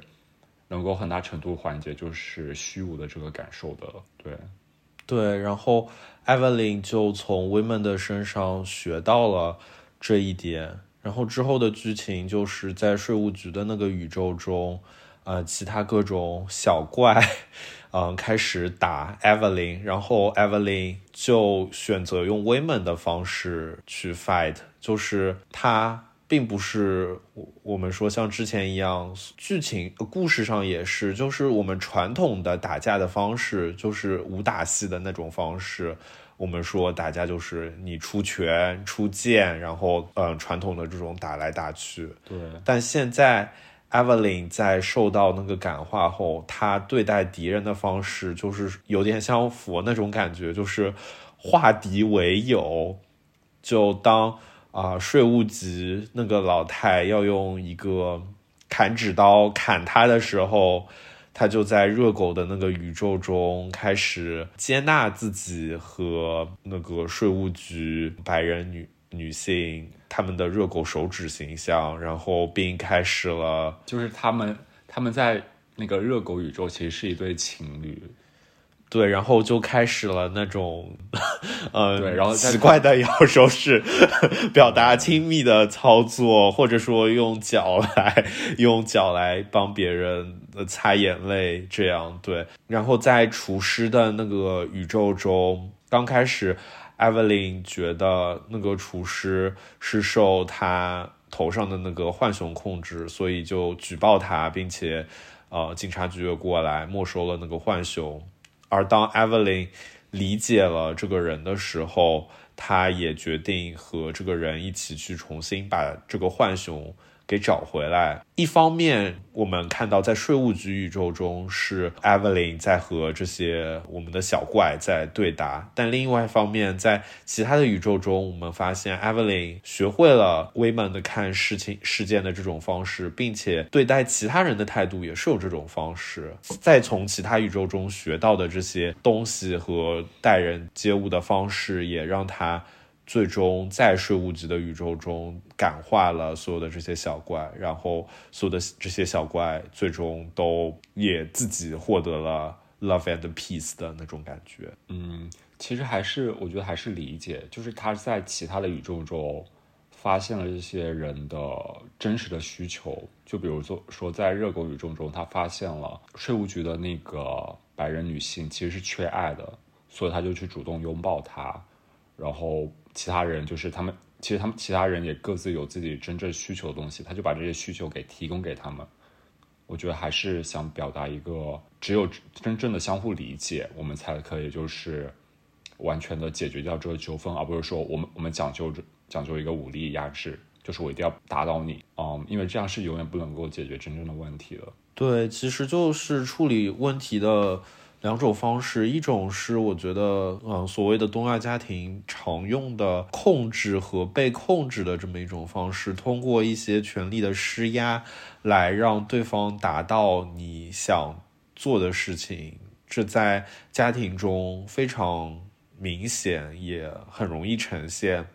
能够很大程度缓解就是虚无的这个感受的。对，对。然后 Evelyn 就从 Women 的身上学到了这一点。然后之后的剧情就是在税务局的那个宇宙中，呃，其他各种小怪。嗯，开始打 Evelyn，然后 Evelyn 就选择用 women 的方式去 fight，就是他并不是我们说像之前一样，剧情故事上也是，就是我们传统的打架的方式，就是武打戏的那种方式。我们说打架就是你出拳出剑，然后嗯，传统的这种打来打去。对，但现在。Evelyn 在受到那个感化后，她对待敌人的方式就是有点像佛那种感觉，就是化敌为友。就当啊税务局那个老太要用一个砍纸刀砍他的时候，他就在热狗的那个宇宙中开始接纳自己和那个税务局白人女。女性他们的热狗手指形象，然后并开始了，就是他们他们在那个热狗宇宙其实是一对情侣，对，然后就开始了那种，呃，对，然后奇怪的摇手势，表达亲密的操作，或者说用脚来 用脚来帮别人呃擦眼泪这样对。然后在厨师的那个宇宙中，刚开始艾 v 琳觉得那个厨师是受他头上的那个浣熊控制，所以就举报他，并且呃警察局过来没收了那个浣熊。而当艾 v 琳理解了这个人的时候，他也决定和这个人一起去重新把这个浣熊。给找回来。一方面，我们看到在税务局宇宙中是 Evelyn 在和这些我们的小怪在对答，但另外一方面，在其他的宇宙中，我们发现 Evelyn 学会了威猛的看事情事件的这种方式，并且对待其他人的态度也是有这种方式。再从其他宇宙中学到的这些东西和待人接物的方式，也让他。最终在税务局的宇宙中感化了所有的这些小怪，然后所有的这些小怪最终都也自己获得了 love and peace 的那种感觉。嗯，其实还是我觉得还是理解，就是他在其他的宇宙中发现了这些人的真实的需求，就比如说说在热狗宇宙中，他发现了税务局的那个白人女性其实是缺爱的，所以他就去主动拥抱她，然后。其他人就是他们，其实他们其他人也各自有自己真正需求的东西，他就把这些需求给提供给他们。我觉得还是想表达一个，只有真正的相互理解，我们才可以就是完全的解决掉这个纠纷，而不是说我们我们讲究讲究一个武力压制，就是我一定要打倒你，嗯，因为这样是永远不能够解决真正的问题的。对，其实就是处理问题的。两种方式，一种是我觉得，嗯，所谓的东亚家庭常用的控制和被控制的这么一种方式，通过一些权力的施压，来让对方达到你想做的事情。这在家庭中非常明显，也很容易呈现。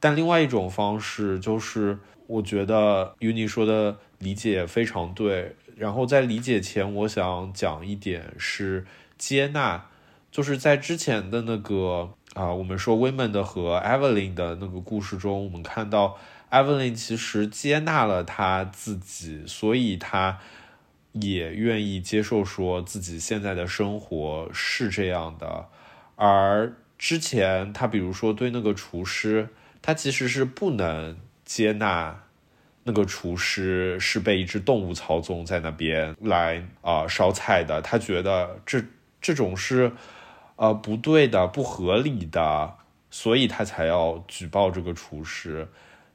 但另外一种方式，就是我觉得 Uni 说的理解非常对。然后在理解前，我想讲一点是接纳，就是在之前的那个啊，我们说 Women 的和 Evelyn 的那个故事中，我们看到 Evelyn 其实接纳了她自己，所以她也愿意接受说自己现在的生活是这样的。而之前她比如说对那个厨师，她其实是不能接纳。那个厨师是被一只动物操纵在那边来啊烧菜的，他觉得这这种是呃不对的、不合理的，所以他才要举报这个厨师。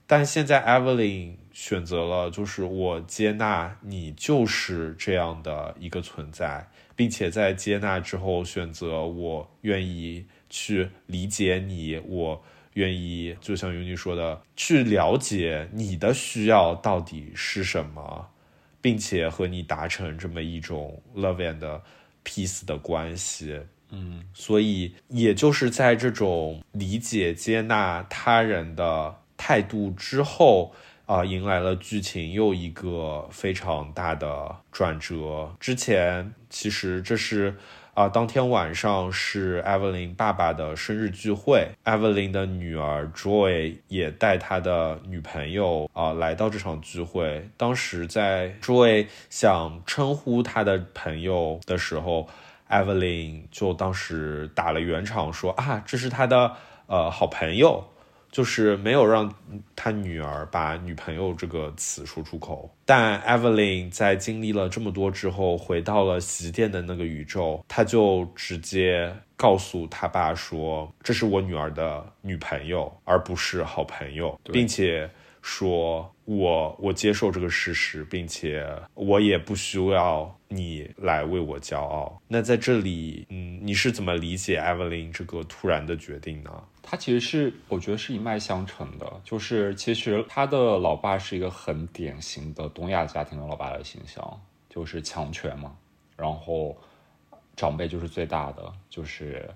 但现在 Evelyn 选择了，就是我接纳你就是这样的一个存在，并且在接纳之后选择我愿意去理解你，我。愿意就像云妮说的，去了解你的需要到底是什么，并且和你达成这么一种 love and peace 的关系。嗯，所以也就是在这种理解、接纳他人的态度之后，啊，迎来了剧情又一个非常大的转折。之前其实这是。啊，当天晚上是 Evelyn 爸爸的生日聚会，Evelyn 的女儿 Joy 也带她的女朋友啊来到这场聚会。当时在 Joy 想称呼他的朋友的时候，Evelyn 就当时打了圆场，说啊，这是他的呃好朋友。就是没有让他女儿把女朋友这个词说出口，但 Evelyn 在经历了这么多之后，回到了洗衣店的那个宇宙，他就直接告诉他爸说：“这是我女儿的女朋友，而不是好朋友，并且说我我接受这个事实，并且我也不需要你来为我骄傲。”那在这里，嗯，你是怎么理解 Evelyn 这个突然的决定呢？他其实是，我觉得是一脉相承的，就是其实他的老爸是一个很典型的东亚家庭的老爸的形象，就是强权嘛，然后长辈就是最大的，就是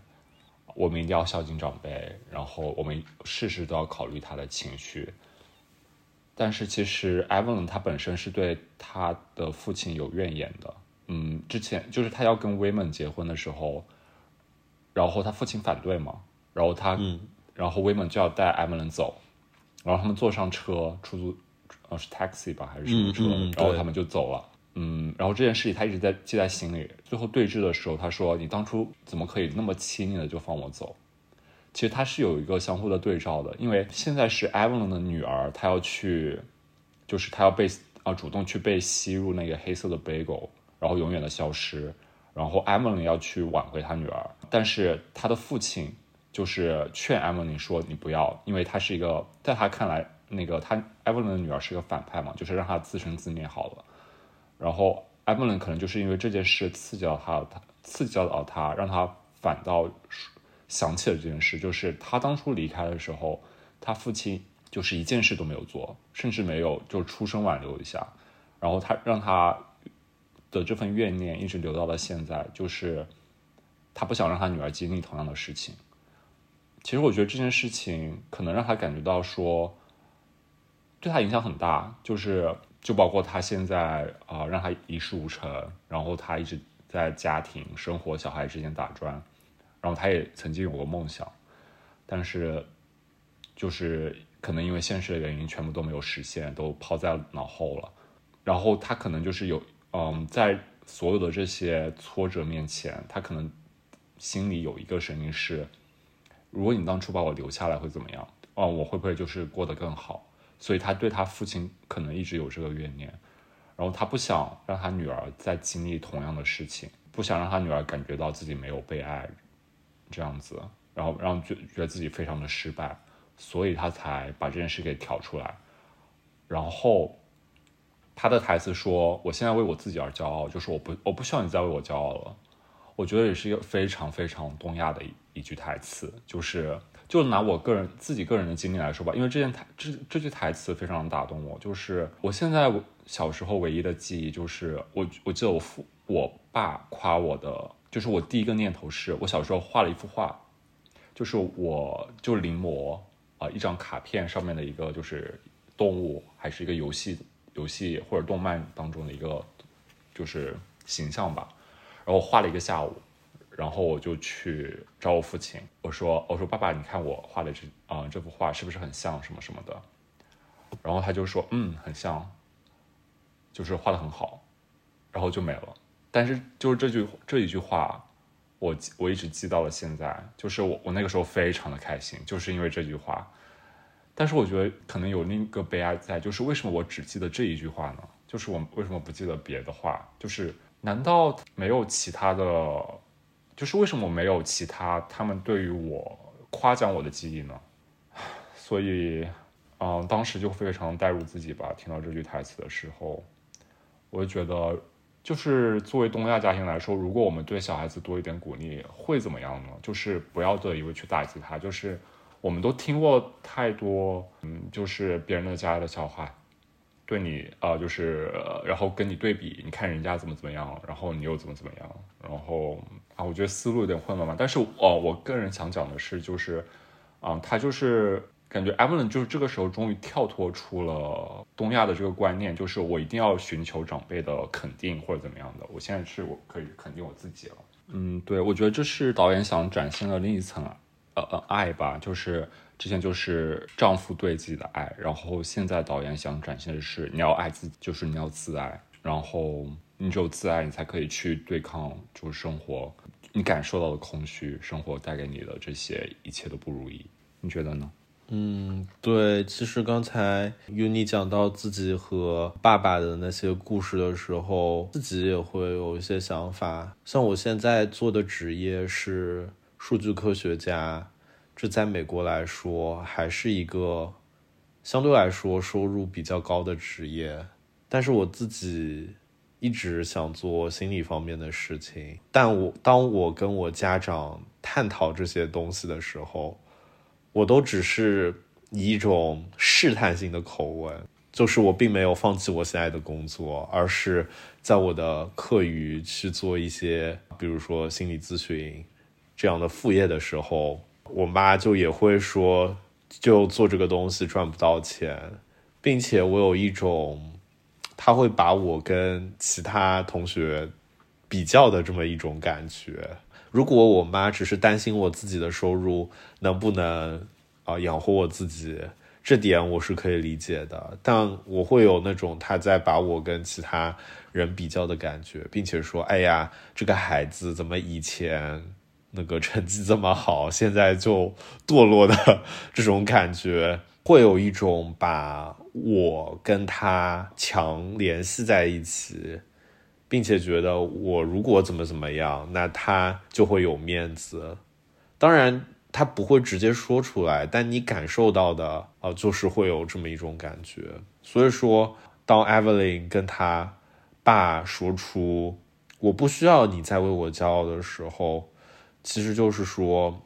我们一定要孝敬长辈，然后我们事事都要考虑他的情绪。但是其实艾文他本身是对他的父亲有怨言的，嗯，之前就是他要跟威猛结婚的时候，然后他父亲反对嘛。然后他，然后威猛就要带艾文走，然后他们坐上车，出租，呃，是 taxi 吧，还是什么车？然后他们就走了。嗯，然后这件事情他一直在记在心里。最后对峙的时候，他说：“你当初怎么可以那么轻易的就放我走？”其实他是有一个相互的对照的，因为现在是 Evelyn 的女儿，她要去，就是她要被啊主动去被吸入那个黑色的 bagel，然后永远的消失。然后 Evelyn 要去挽回她女儿，但是她的父亲就是劝 Evelyn 说：“你不要，因为她是一个，在他看来，那个他 Evelyn 的女儿是一个反派嘛，就是让她自生自灭好了。”然后艾伯伦可能就是因为这件事刺激到他，他刺激到他，让他反倒想起了这件事。就是他当初离开的时候，他父亲就是一件事都没有做，甚至没有就出声挽留一下。然后他让他的这份怨念一直留到了现在，就是他不想让他女儿经历同样的事情。其实我觉得这件事情可能让他感觉到说，对他影响很大，就是。就包括他现在啊，让他一事无成，然后他一直在家庭生活、小孩之间打转，然后他也曾经有过梦想，但是就是可能因为现实的原因，全部都没有实现，都抛在脑后了。然后他可能就是有嗯，在所有的这些挫折面前，他可能心里有一个声音是：如果你当初把我留下来会怎么样？哦，我会不会就是过得更好？所以他对他父亲可能一直有这个怨念，然后他不想让他女儿再经历同样的事情，不想让他女儿感觉到自己没有被爱，这样子，然后让觉觉得自己非常的失败，所以他才把这件事给挑出来。然后他的台词说：“我现在为我自己而骄傲，就是我不我不需要你再为我骄傲了。”我觉得也是一个非常非常东亚的一一句台词，就是。就拿我个人自己个人的经历来说吧，因为这件台这这句台词非常打动我。就是我现在小时候唯一的记忆，就是我我记得我父我爸夸我的，就是我第一个念头是我小时候画了一幅画，就是我就临摹啊一张卡片上面的一个就是动物，还是一个游戏游戏或者动漫当中的一个就是形象吧，然后画了一个下午。然后我就去找我父亲，我说：“我说爸爸，你看我画的这啊这幅画是不是很像什么什么的？”然后他就说：“嗯，很像，就是画的很好。”然后就没了。但是就是这句这一句话，我我一直记到了现在。就是我我那个时候非常的开心，就是因为这句话。但是我觉得可能有另一个悲哀在，就是为什么我只记得这一句话呢？就是我为什么不记得别的话？就是难道没有其他的？就是为什么没有其他他们对于我夸奖我的记忆呢？所以，嗯，当时就非常代入自己吧。听到这句台词的时候，我就觉得，就是作为东亚家庭来说，如果我们对小孩子多一点鼓励，会怎么样呢？就是不要一味去打击他。就是我们都听过太多，嗯，就是别人的家的小孩。对你啊，就是然后跟你对比，你看人家怎么怎么样，然后你又怎么怎么样，然后啊，我觉得思路有点混乱嘛。但是哦，我个人想讲的是，就是啊，他就是感觉 Evelyn 就是这个时候终于跳脱出了东亚的这个观念，就是我一定要寻求长辈的肯定或者怎么样的。我现在是我可以肯定我自己了。嗯，对，我觉得这是导演想展现的另一层啊呃呃爱吧，就是。之前就是丈夫对自己的爱，然后现在导演想展现的是你要爱自己，就是你要自爱，然后你只有自爱，你才可以去对抗就是生活你感受到的空虚，生活带给你的这些一切的不如意，你觉得呢？嗯，对，其实刚才 Uni 讲到自己和爸爸的那些故事的时候，自己也会有一些想法。像我现在做的职业是数据科学家。这在美国来说还是一个相对来说收入比较高的职业，但是我自己一直想做心理方面的事情。但我当我跟我家长探讨这些东西的时候，我都只是以一种试探性的口吻，就是我并没有放弃我现在的工作，而是在我的课余去做一些，比如说心理咨询这样的副业的时候。我妈就也会说，就做这个东西赚不到钱，并且我有一种，他会把我跟其他同学比较的这么一种感觉。如果我妈只是担心我自己的收入能不能啊养活我自己，这点我是可以理解的，但我会有那种他在把我跟其他人比较的感觉，并且说：“哎呀，这个孩子怎么以前那个成绩这么好，现在就堕落的 这种感觉，会有一种把我跟他强联系在一起，并且觉得我如果怎么怎么样，那他就会有面子。当然。”他不会直接说出来，但你感受到的，呃，就是会有这么一种感觉。所以说，当 Evelyn 跟他爸说出“我不需要你再为我骄傲”的时候，其实就是说，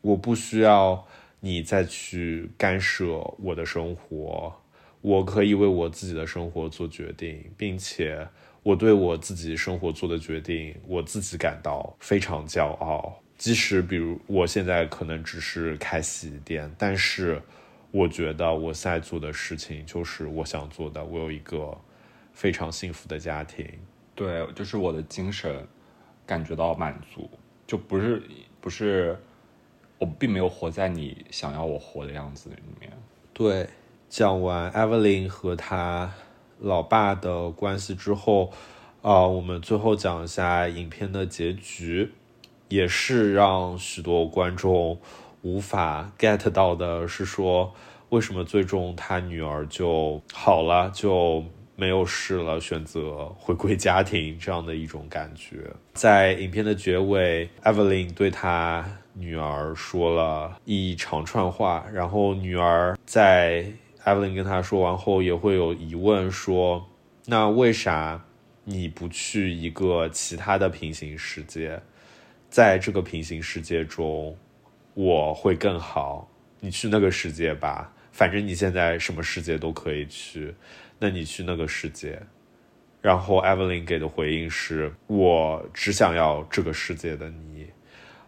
我不需要你再去干涉我的生活，我可以为我自己的生活做决定，并且我对我自己生活做的决定，我自己感到非常骄傲。即使比如我现在可能只是开洗衣店，但是我觉得我现在做的事情就是我想做的。我有一个非常幸福的家庭，对，就是我的精神感觉到满足，就不是不是我并没有活在你想要我活的样子里面。对，讲完 Evelyn 和他老爸的关系之后，啊，我们最后讲一下影片的结局。也是让许多观众无法 get 到的，是说为什么最终他女儿就好了，就没有事了，选择回归家庭这样的一种感觉。在影片的结尾，Evelyn 对她女儿说了一长串话，然后女儿在 Evelyn 跟她说完后，也会有疑问说：“那为啥你不去一个其他的平行世界？”在这个平行世界中，我会更好。你去那个世界吧，反正你现在什么世界都可以去。那你去那个世界。然后 Evelyn 给的回应是：我只想要这个世界的你。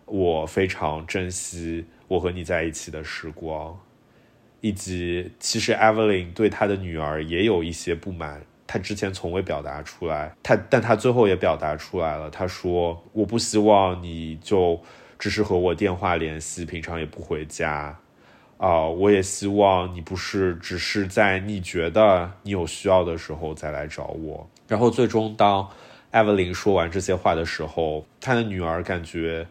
我非常珍惜我和你在一起的时光，以及其实 Evelyn 对她的女儿也有一些不满。他之前从未表达出来，他但他最后也表达出来了。他说：“我不希望你就只是和我电话联系，平常也不回家，啊，我也希望你不是只是在你觉得你有需要的时候再来找我。”然后最终，当艾文琳说完这些话的时候，他的女儿感觉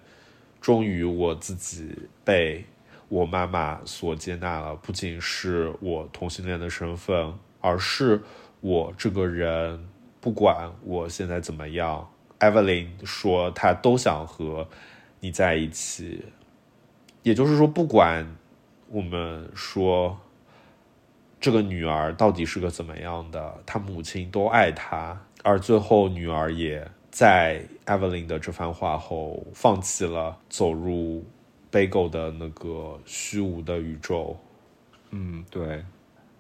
终于我自己被我妈妈所接纳了，不仅是我同性恋的身份，而是。我这个人，不管我现在怎么样，Evelyn 说她都想和你在一起。也就是说，不管我们说这个女儿到底是个怎么样的，她母亲都爱她。而最后，女儿也在 Evelyn 的这番话后，放弃了走入 Bagel 的那个虚无的宇宙。嗯，对。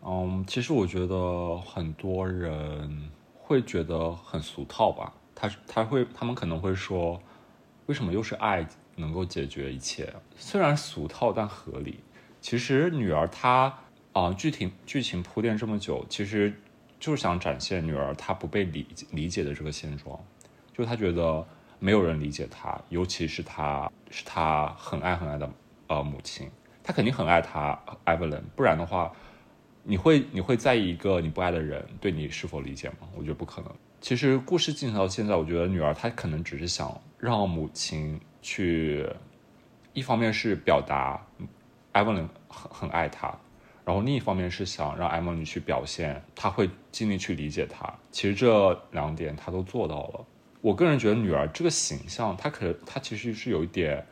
嗯，其实我觉得很多人会觉得很俗套吧。他他会他们可能会说，为什么又是爱能够解决一切？虽然俗套，但合理。其实女儿她啊，剧情剧情铺垫这么久，其实就是想展现女儿她不被理理解的这个现状。就她觉得没有人理解她，尤其是她是她很爱很爱的呃母亲，她肯定很爱她艾伯伦，不然的话。你会你会在意一个你不爱的人对你是否理解吗？我觉得不可能。其实故事进行到现在，我觉得女儿她可能只是想让母亲去，一方面是表达艾文琳很很爱她，然后另一方面是想让艾文琳去表现她会尽力去理解她。其实这两点她都做到了。我个人觉得女儿这个形象，她可她其实是有一点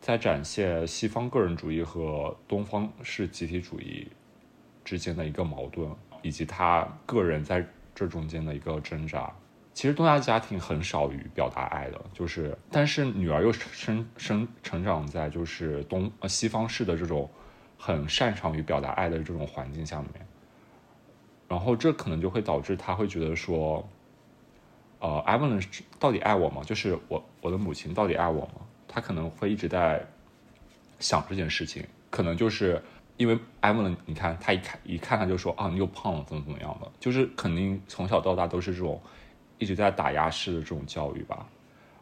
在展现西方个人主义和东方式集体主义。之间的一个矛盾，以及他个人在这中间的一个挣扎。其实东亚家庭很少于表达爱的，就是，但是女儿又生生成长在就是东呃西方式的这种很擅长于表达爱的这种环境下面，然后这可能就会导致他会觉得说，呃，艾文到底爱我吗？就是我我的母亲到底爱我吗？他可能会一直在想这件事情，可能就是。因为艾文，你看他一看一看他就说啊，你又胖了，怎么怎么样的，就是肯定从小到大都是这种一直在打压式的这种教育吧。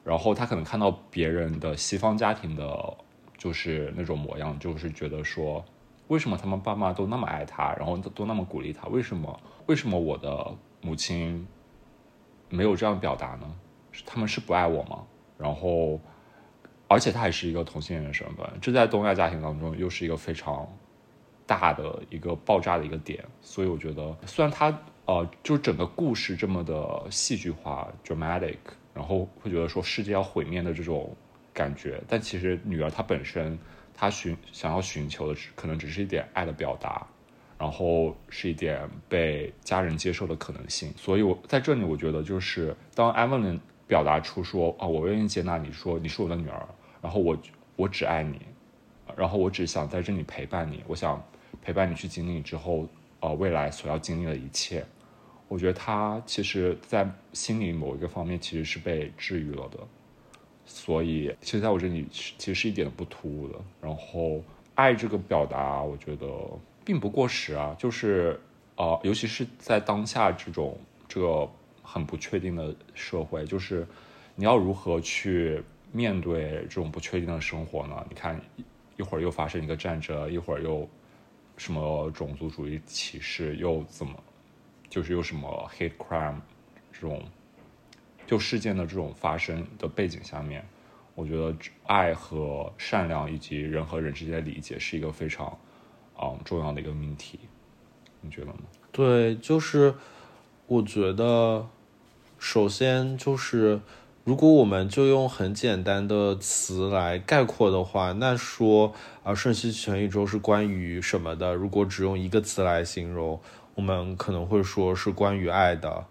然后他可能看到别人的西方家庭的，就是那种模样，就是觉得说为什么他们爸妈都那么爱他，然后都那么鼓励他？为什么？为什么我的母亲没有这样表达呢？他们是不爱我吗？然后，而且他还是一个同性恋的身份，这在东亚家庭当中又是一个非常大的一个爆炸的一个点。所以我觉得，虽然他呃，就整个故事这么的戏剧化 （dramatic），然后会觉得说世界要毁灭的这种感觉，但其实女儿她本身。她寻想要寻求的，可能只是一点爱的表达，然后是一点被家人接受的可能性。所以，我在这里，我觉得就是当 Evelyn 表达出说啊，我愿意接纳你，说你是我的女儿，然后我我只爱你，然后我只想在这里陪伴你，我想陪伴你去经历之后，呃，未来所要经历的一切。我觉得他其实，在心里某一个方面，其实是被治愈了的。所以，其实在我这里，其实是一点都不突兀的。然后，爱这个表达，我觉得并不过时啊。就是，呃，尤其是在当下这种这个很不确定的社会，就是你要如何去面对这种不确定的生活呢？你看，一会儿又发生一个战争，一会儿又什么种族主义歧视，又怎么，就是有什么 hate crime 这种。就事件的这种发生的背景下面，我觉得爱和善良以及人和人之间的理解是一个非常，嗯重要的一个命题，你觉得吗？对，就是我觉得，首先就是，如果我们就用很简单的词来概括的话，那说啊，瞬息全宇宙是关于什么的？如果只用一个词来形容，我们可能会说是关于爱的。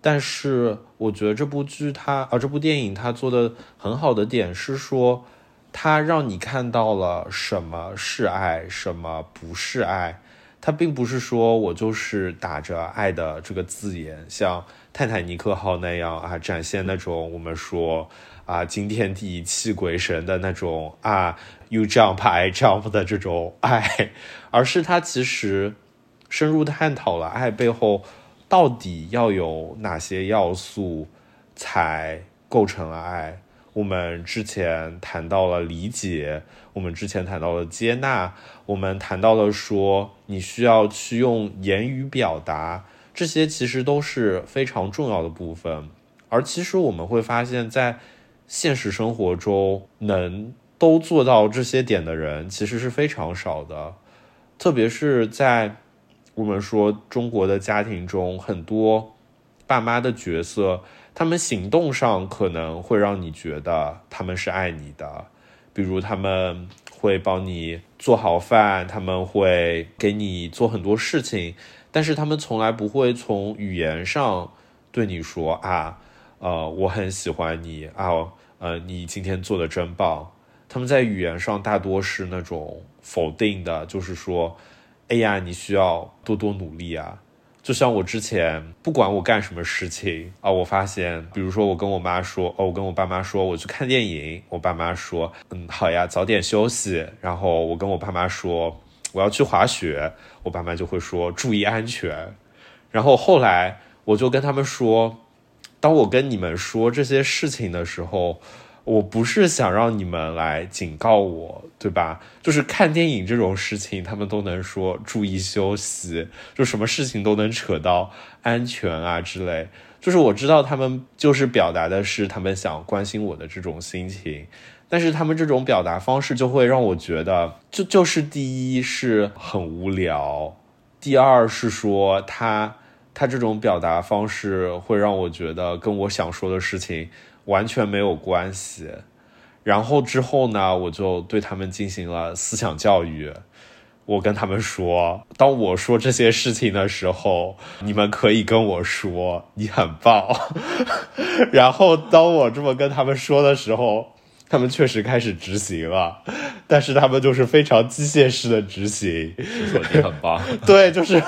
但是我觉得这部剧它啊，这部电影它做的很好的点是说，它让你看到了什么是爱，什么不是爱。它并不是说我就是打着爱的这个字眼，像泰坦尼克号那样啊，展现那种我们说啊惊天地泣鬼神的那种啊，you jump I jump 的这种爱，而是它其实深入探讨了爱背后。到底要有哪些要素才构成了爱？我们之前谈到了理解，我们之前谈到了接纳，我们谈到了说你需要去用言语表达，这些其实都是非常重要的部分。而其实我们会发现，在现实生活中，能都做到这些点的人其实是非常少的，特别是在。我们说，中国的家庭中很多爸妈的角色，他们行动上可能会让你觉得他们是爱你的，比如他们会帮你做好饭，他们会给你做很多事情，但是他们从来不会从语言上对你说啊，呃，我很喜欢你啊，呃，你今天做的真棒。他们在语言上大多是那种否定的，就是说。哎呀，你需要多多努力啊！就像我之前，不管我干什么事情啊，我发现，比如说我跟我妈说，哦，我跟我爸妈说我去看电影，我爸妈说，嗯，好呀，早点休息。然后我跟我爸妈说我要去滑雪，我爸妈就会说注意安全。然后后来我就跟他们说，当我跟你们说这些事情的时候。我不是想让你们来警告我，对吧？就是看电影这种事情，他们都能说注意休息，就什么事情都能扯到安全啊之类。就是我知道他们就是表达的是他们想关心我的这种心情，但是他们这种表达方式就会让我觉得，就就是第一是很无聊，第二是说他他这种表达方式会让我觉得跟我想说的事情。完全没有关系，然后之后呢，我就对他们进行了思想教育。我跟他们说，当我说这些事情的时候，你们可以跟我说你很棒。然后当我这么跟他们说的时候。他们确实开始执行了，但是他们就是非常机械式的执行。说你很棒，对，就是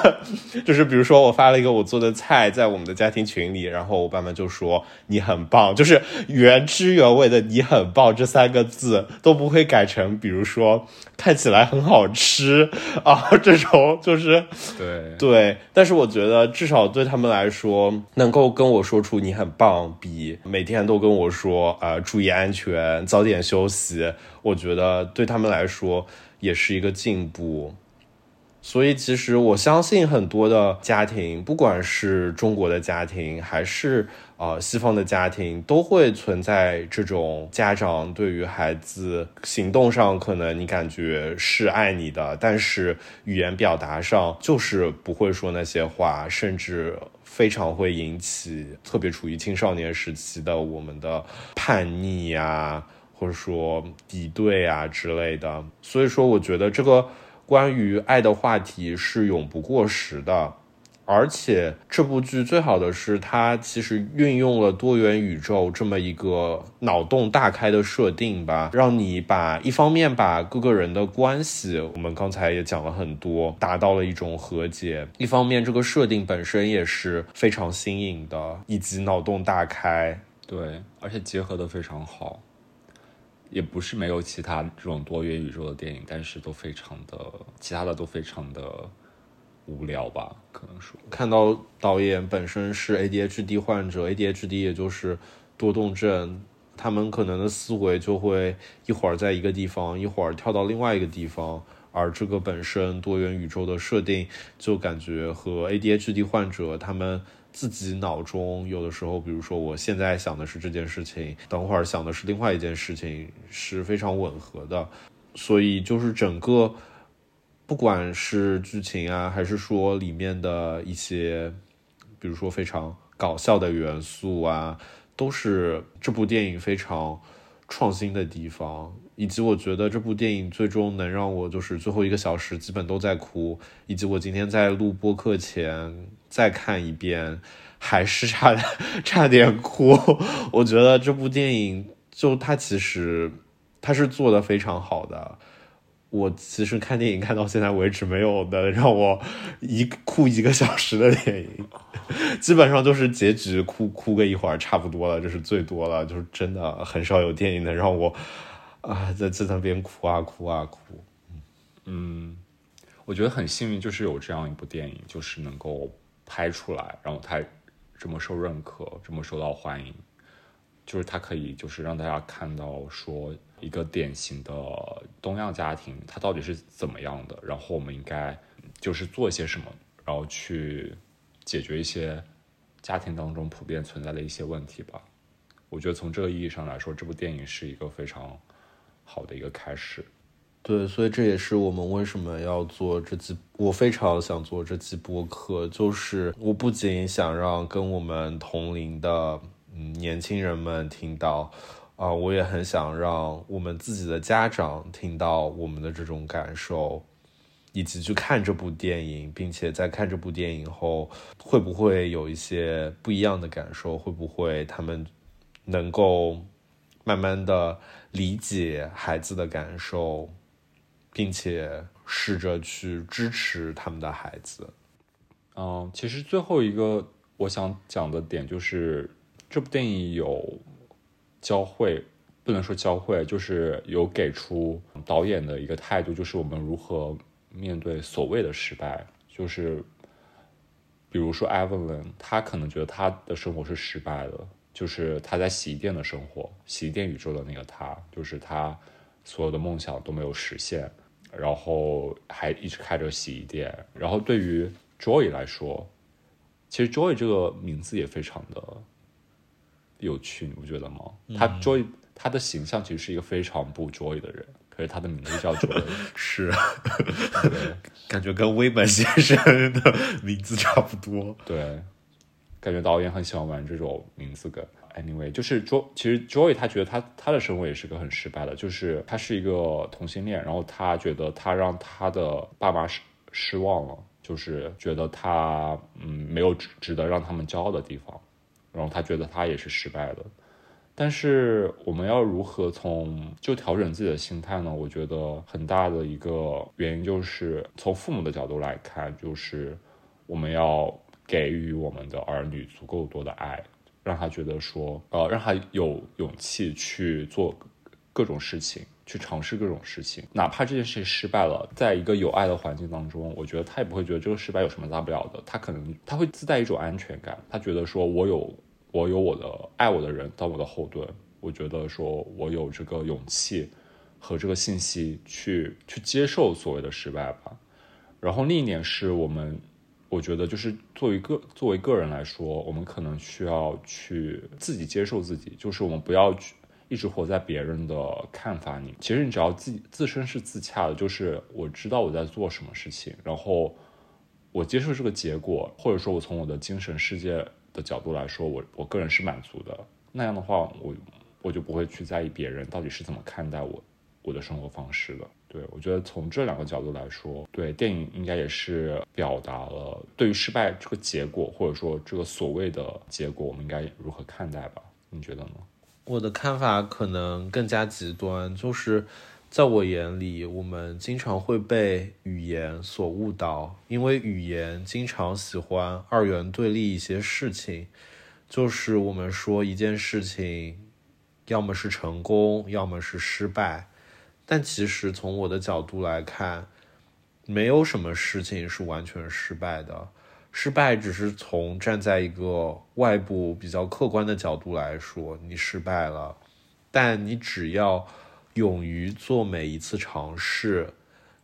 就是，比如说我发了一个我做的菜在我们的家庭群里，然后我爸妈就说你很棒，就是原汁原味的你很棒这三个字都不会改成，比如说看起来很好吃 啊这种，就是对对。但是我觉得至少对他们来说，能够跟我说出你很棒，比每天都跟我说啊注意安全。早点休息，我觉得对他们来说也是一个进步。所以，其实我相信很多的家庭，不管是中国的家庭，还是呃西方的家庭，都会存在这种家长对于孩子行动上可能你感觉是爱你的，但是语言表达上就是不会说那些话，甚至非常会引起特别处于青少年时期的我们的叛逆呀，或者说敌对啊之类的。所以说，我觉得这个。关于爱的话题是永不过时的，而且这部剧最好的是它其实运用了多元宇宙这么一个脑洞大开的设定吧，让你把一方面把各个人的关系，我们刚才也讲了很多，达到了一种和解；一方面这个设定本身也是非常新颖的，以及脑洞大开，对，而且结合的非常好。也不是没有其他这种多元宇宙的电影，但是都非常的，其他的都非常的无聊吧，可能说。看到导演本身是 ADHD 患者，ADHD 也就是多动症，他们可能的思维就会一会儿在一个地方，一会儿跳到另外一个地方，而这个本身多元宇宙的设定，就感觉和 ADHD 患者他们。自己脑中有的时候，比如说我现在想的是这件事情，等会儿想的是另外一件事情，是非常吻合的。所以就是整个，不管是剧情啊，还是说里面的一些，比如说非常搞笑的元素啊，都是这部电影非常创新的地方。以及我觉得这部电影最终能让我就是最后一个小时基本都在哭，以及我今天在录播课前再看一遍，还是差点 差点哭。我觉得这部电影就它其实它是做的非常好的。我其实看电影看到现在为止没有的让我一哭一个小时的电影，基本上就是结局哭哭个一会儿差不多了，这是最多了，就是真的很少有电影能让我。啊，在在那边哭啊哭啊哭，嗯，我觉得很幸运，就是有这样一部电影，就是能够拍出来，然后他这么受认可，这么受到欢迎，就是他可以就是让大家看到说一个典型的东亚家庭，他到底是怎么样的，然后我们应该就是做一些什么，然后去解决一些家庭当中普遍存在的一些问题吧。我觉得从这个意义上来说，这部电影是一个非常。好的一个开始，对，所以这也是我们为什么要做这期，我非常想做这期播客，就是我不仅想让跟我们同龄的嗯年轻人们听到，啊，我也很想让我们自己的家长听到我们的这种感受，以及去看这部电影，并且在看这部电影后，会不会有一些不一样的感受？会不会他们能够慢慢的。理解孩子的感受，并且试着去支持他们的孩子。嗯，其实最后一个我想讲的点就是，这部电影有教会，不能说教会，就是有给出导演的一个态度，就是我们如何面对所谓的失败。就是，比如说 Evelyn，他可能觉得他的生活是失败的。就是他在洗衣店的生活，洗衣店宇宙的那个他，就是他所有的梦想都没有实现，然后还一直开着洗衣店。然后对于 Joy 来说，其实 Joy 这个名字也非常的有趣，你不觉得吗？他 Joy 他的形象其实是一个非常不 Joy 的人，可是他的名字叫 Joy，是，感觉跟威本先生的名字差不多，对。感觉导演很喜欢玩这种名字梗。Anyway，就是 Jo，其实 Joy 他觉得他他的生活也是个很失败的，就是他是一个同性恋，然后他觉得他让他的爸妈失失望了，就是觉得他嗯没有值值得让他们骄傲的地方，然后他觉得他也是失败的。但是我们要如何从就调整自己的心态呢？我觉得很大的一个原因就是从父母的角度来看，就是我们要。给予我们的儿女足够多的爱，让他觉得说，呃，让他有勇气去做各种事情，去尝试各种事情，哪怕这件事情失败了，在一个有爱的环境当中，我觉得他也不会觉得这个失败有什么大不了的，他可能他会自带一种安全感，他觉得说我有我有我的爱我的人当我的后盾，我觉得说我有这个勇气和这个信息去去接受所谓的失败吧。然后另一点是我们，我觉得就是作为个作为个人来说，我们可能需要去自己接受自己，就是我们不要去一直活在别人的看法里。其实你只要自己自身是自洽的，就是我知道我在做什么事情，然后我接受这个结果，或者说我从我的精神世界的角度来说，我我个人是满足的。那样的话，我我就不会去在意别人到底是怎么看待我我的生活方式的。对，我觉得从这两个角度来说，对电影应该也是表达了对于失败这个结果，或者说这个所谓的结果，我们应该如何看待吧？你觉得呢？我的看法可能更加极端，就是在我眼里，我们经常会被语言所误导，因为语言经常喜欢二元对立一些事情，就是我们说一件事情，要么是成功，要么是失败。但其实从我的角度来看，没有什么事情是完全失败的。失败只是从站在一个外部比较客观的角度来说，你失败了。但你只要勇于做每一次尝试，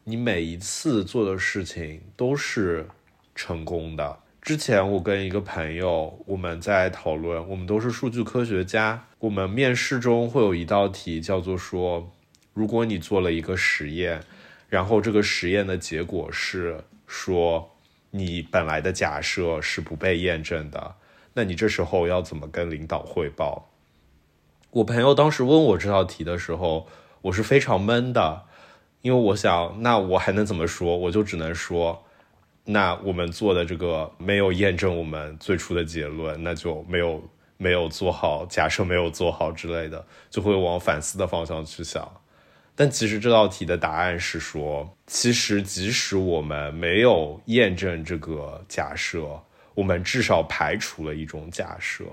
你每一次做的事情都是成功的。之前我跟一个朋友，我们在讨论，我们都是数据科学家，我们面试中会有一道题叫做说。如果你做了一个实验，然后这个实验的结果是说你本来的假设是不被验证的，那你这时候要怎么跟领导汇报？我朋友当时问我这道题的时候，我是非常闷的，因为我想，那我还能怎么说？我就只能说，那我们做的这个没有验证我们最初的结论，那就没有没有做好假设，没有做好之类的，就会往反思的方向去想。但其实这道题的答案是说，其实即使我们没有验证这个假设，我们至少排除了一种假设。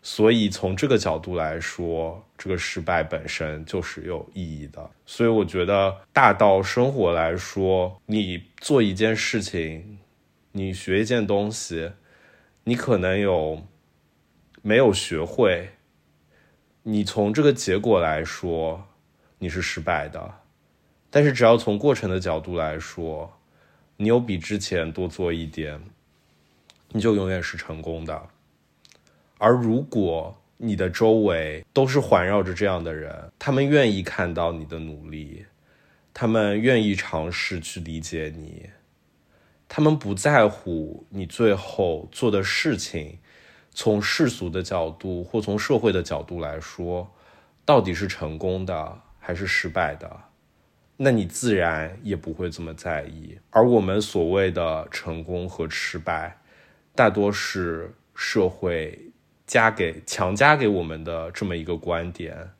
所以从这个角度来说，这个失败本身就是有意义的。所以我觉得，大到生活来说，你做一件事情，你学一件东西，你可能有没有学会，你从这个结果来说。你是失败的，但是只要从过程的角度来说，你有比之前多做一点，你就永远是成功的。而如果你的周围都是环绕着这样的人，他们愿意看到你的努力，他们愿意尝试去理解你，他们不在乎你最后做的事情，从世俗的角度或从社会的角度来说，到底是成功的。还是失败的，那你自然也不会这么在意。而我们所谓的成功和失败，大多是社会加给、强加给我们的这么一个观点。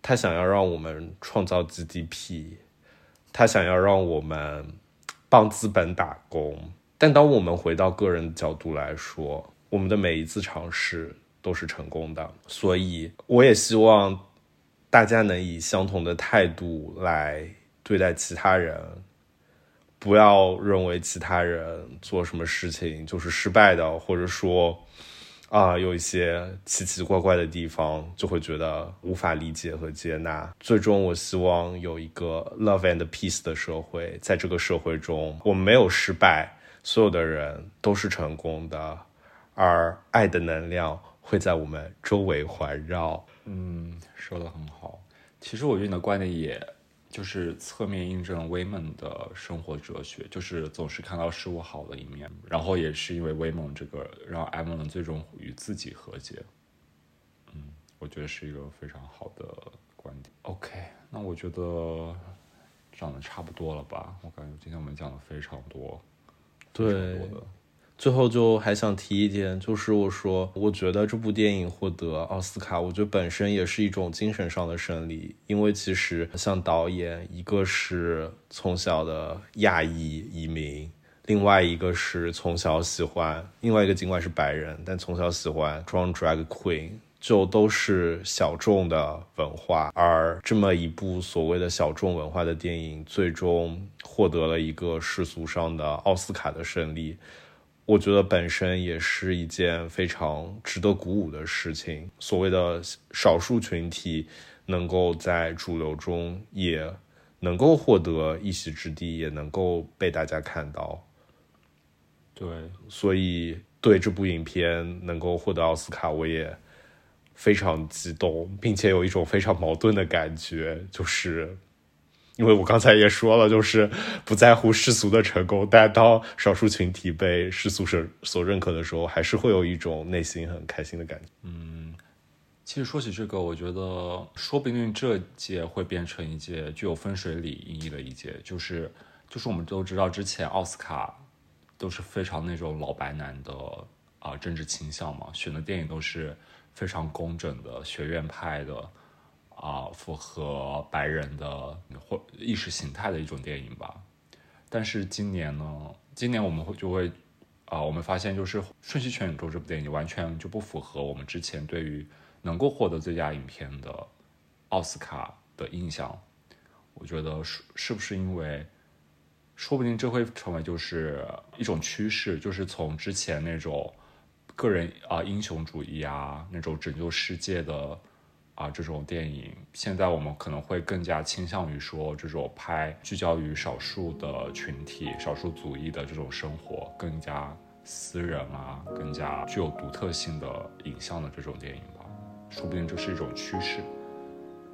他想要让我们创造 GDP，他想要让我们帮资本打工。但当我们回到个人的角度来说，我们的每一次尝试都是成功的。所以，我也希望。大家能以相同的态度来对待其他人，不要认为其他人做什么事情就是失败的，或者说啊有一些奇奇怪怪的地方，就会觉得无法理解和接纳。最终，我希望有一个 love and peace 的社会，在这个社会中，我们没有失败，所有的人都是成功的，而爱的能量会在我们周围环绕。嗯，说的很好。其实我觉得你的观点，也就是侧面印证威猛的生活哲学，就是总是看到事物好的一面。然后也是因为威猛这个，让艾蒙能最终与自己和解。嗯，我觉得是一个非常好的观点。OK，那我觉得讲的差不多了吧？我感觉今天我们讲的非常多，对。最后就还想提一点，就是我说，我觉得这部电影获得奥斯卡，我觉得本身也是一种精神上的胜利，因为其实像导演，一个是从小的亚裔移民，另外一个是从小喜欢，另外一个尽管是白人，但从小喜欢装 drag queen，就都是小众的文化，而这么一部所谓的小众文化的电影，最终获得了一个世俗上的奥斯卡的胜利。我觉得本身也是一件非常值得鼓舞的事情。所谓的少数群体能够在主流中也能够获得一席之地，也能够被大家看到。对，所以对这部影片能够获得奥斯卡，我也非常激动，并且有一种非常矛盾的感觉，就是因为我刚才也说了，就是不在乎世俗的成功，但当少数群体被世俗所所认可的时候，还是会有一种内心很开心的感觉。嗯，其实说起这个，我觉得说不定这届会变成一届具有分水岭意义的一届，就是就是我们都知道之前奥斯卡。都是非常那种老白男的啊政治倾向嘛，选的电影都是非常工整的学院派的啊，符合白人的或意识形态的一种电影吧。但是今年呢，今年我们会就会啊，我们发现就是《瞬息全宇宙》这部电影完全就不符合我们之前对于能够获得最佳影片的奥斯卡的印象。我觉得是是不是因为？说不定这会成为就是一种趋势，就是从之前那种个人啊英雄主义啊那种拯救世界的啊这种电影，现在我们可能会更加倾向于说这种拍聚焦于少数的群体、少数族裔的这种生活，更加私人啊，更加具有独特性的影像的这种电影吧。说不定这是一种趋势，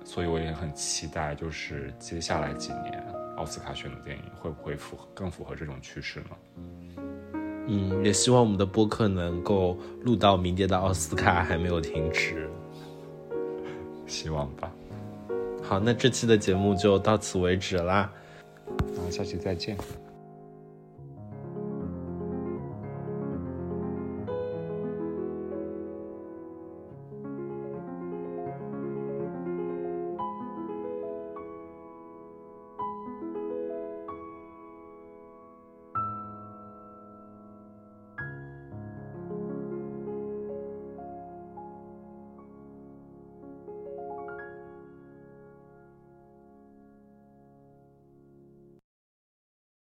所以我也很期待，就是接下来几年。奥斯卡选的电影会不会符合更符合这种趋势呢？嗯，也希望我们的播客能够录到明年的奥斯卡还没有停止，希望吧。好，那这期的节目就到此为止啦，那下期再见。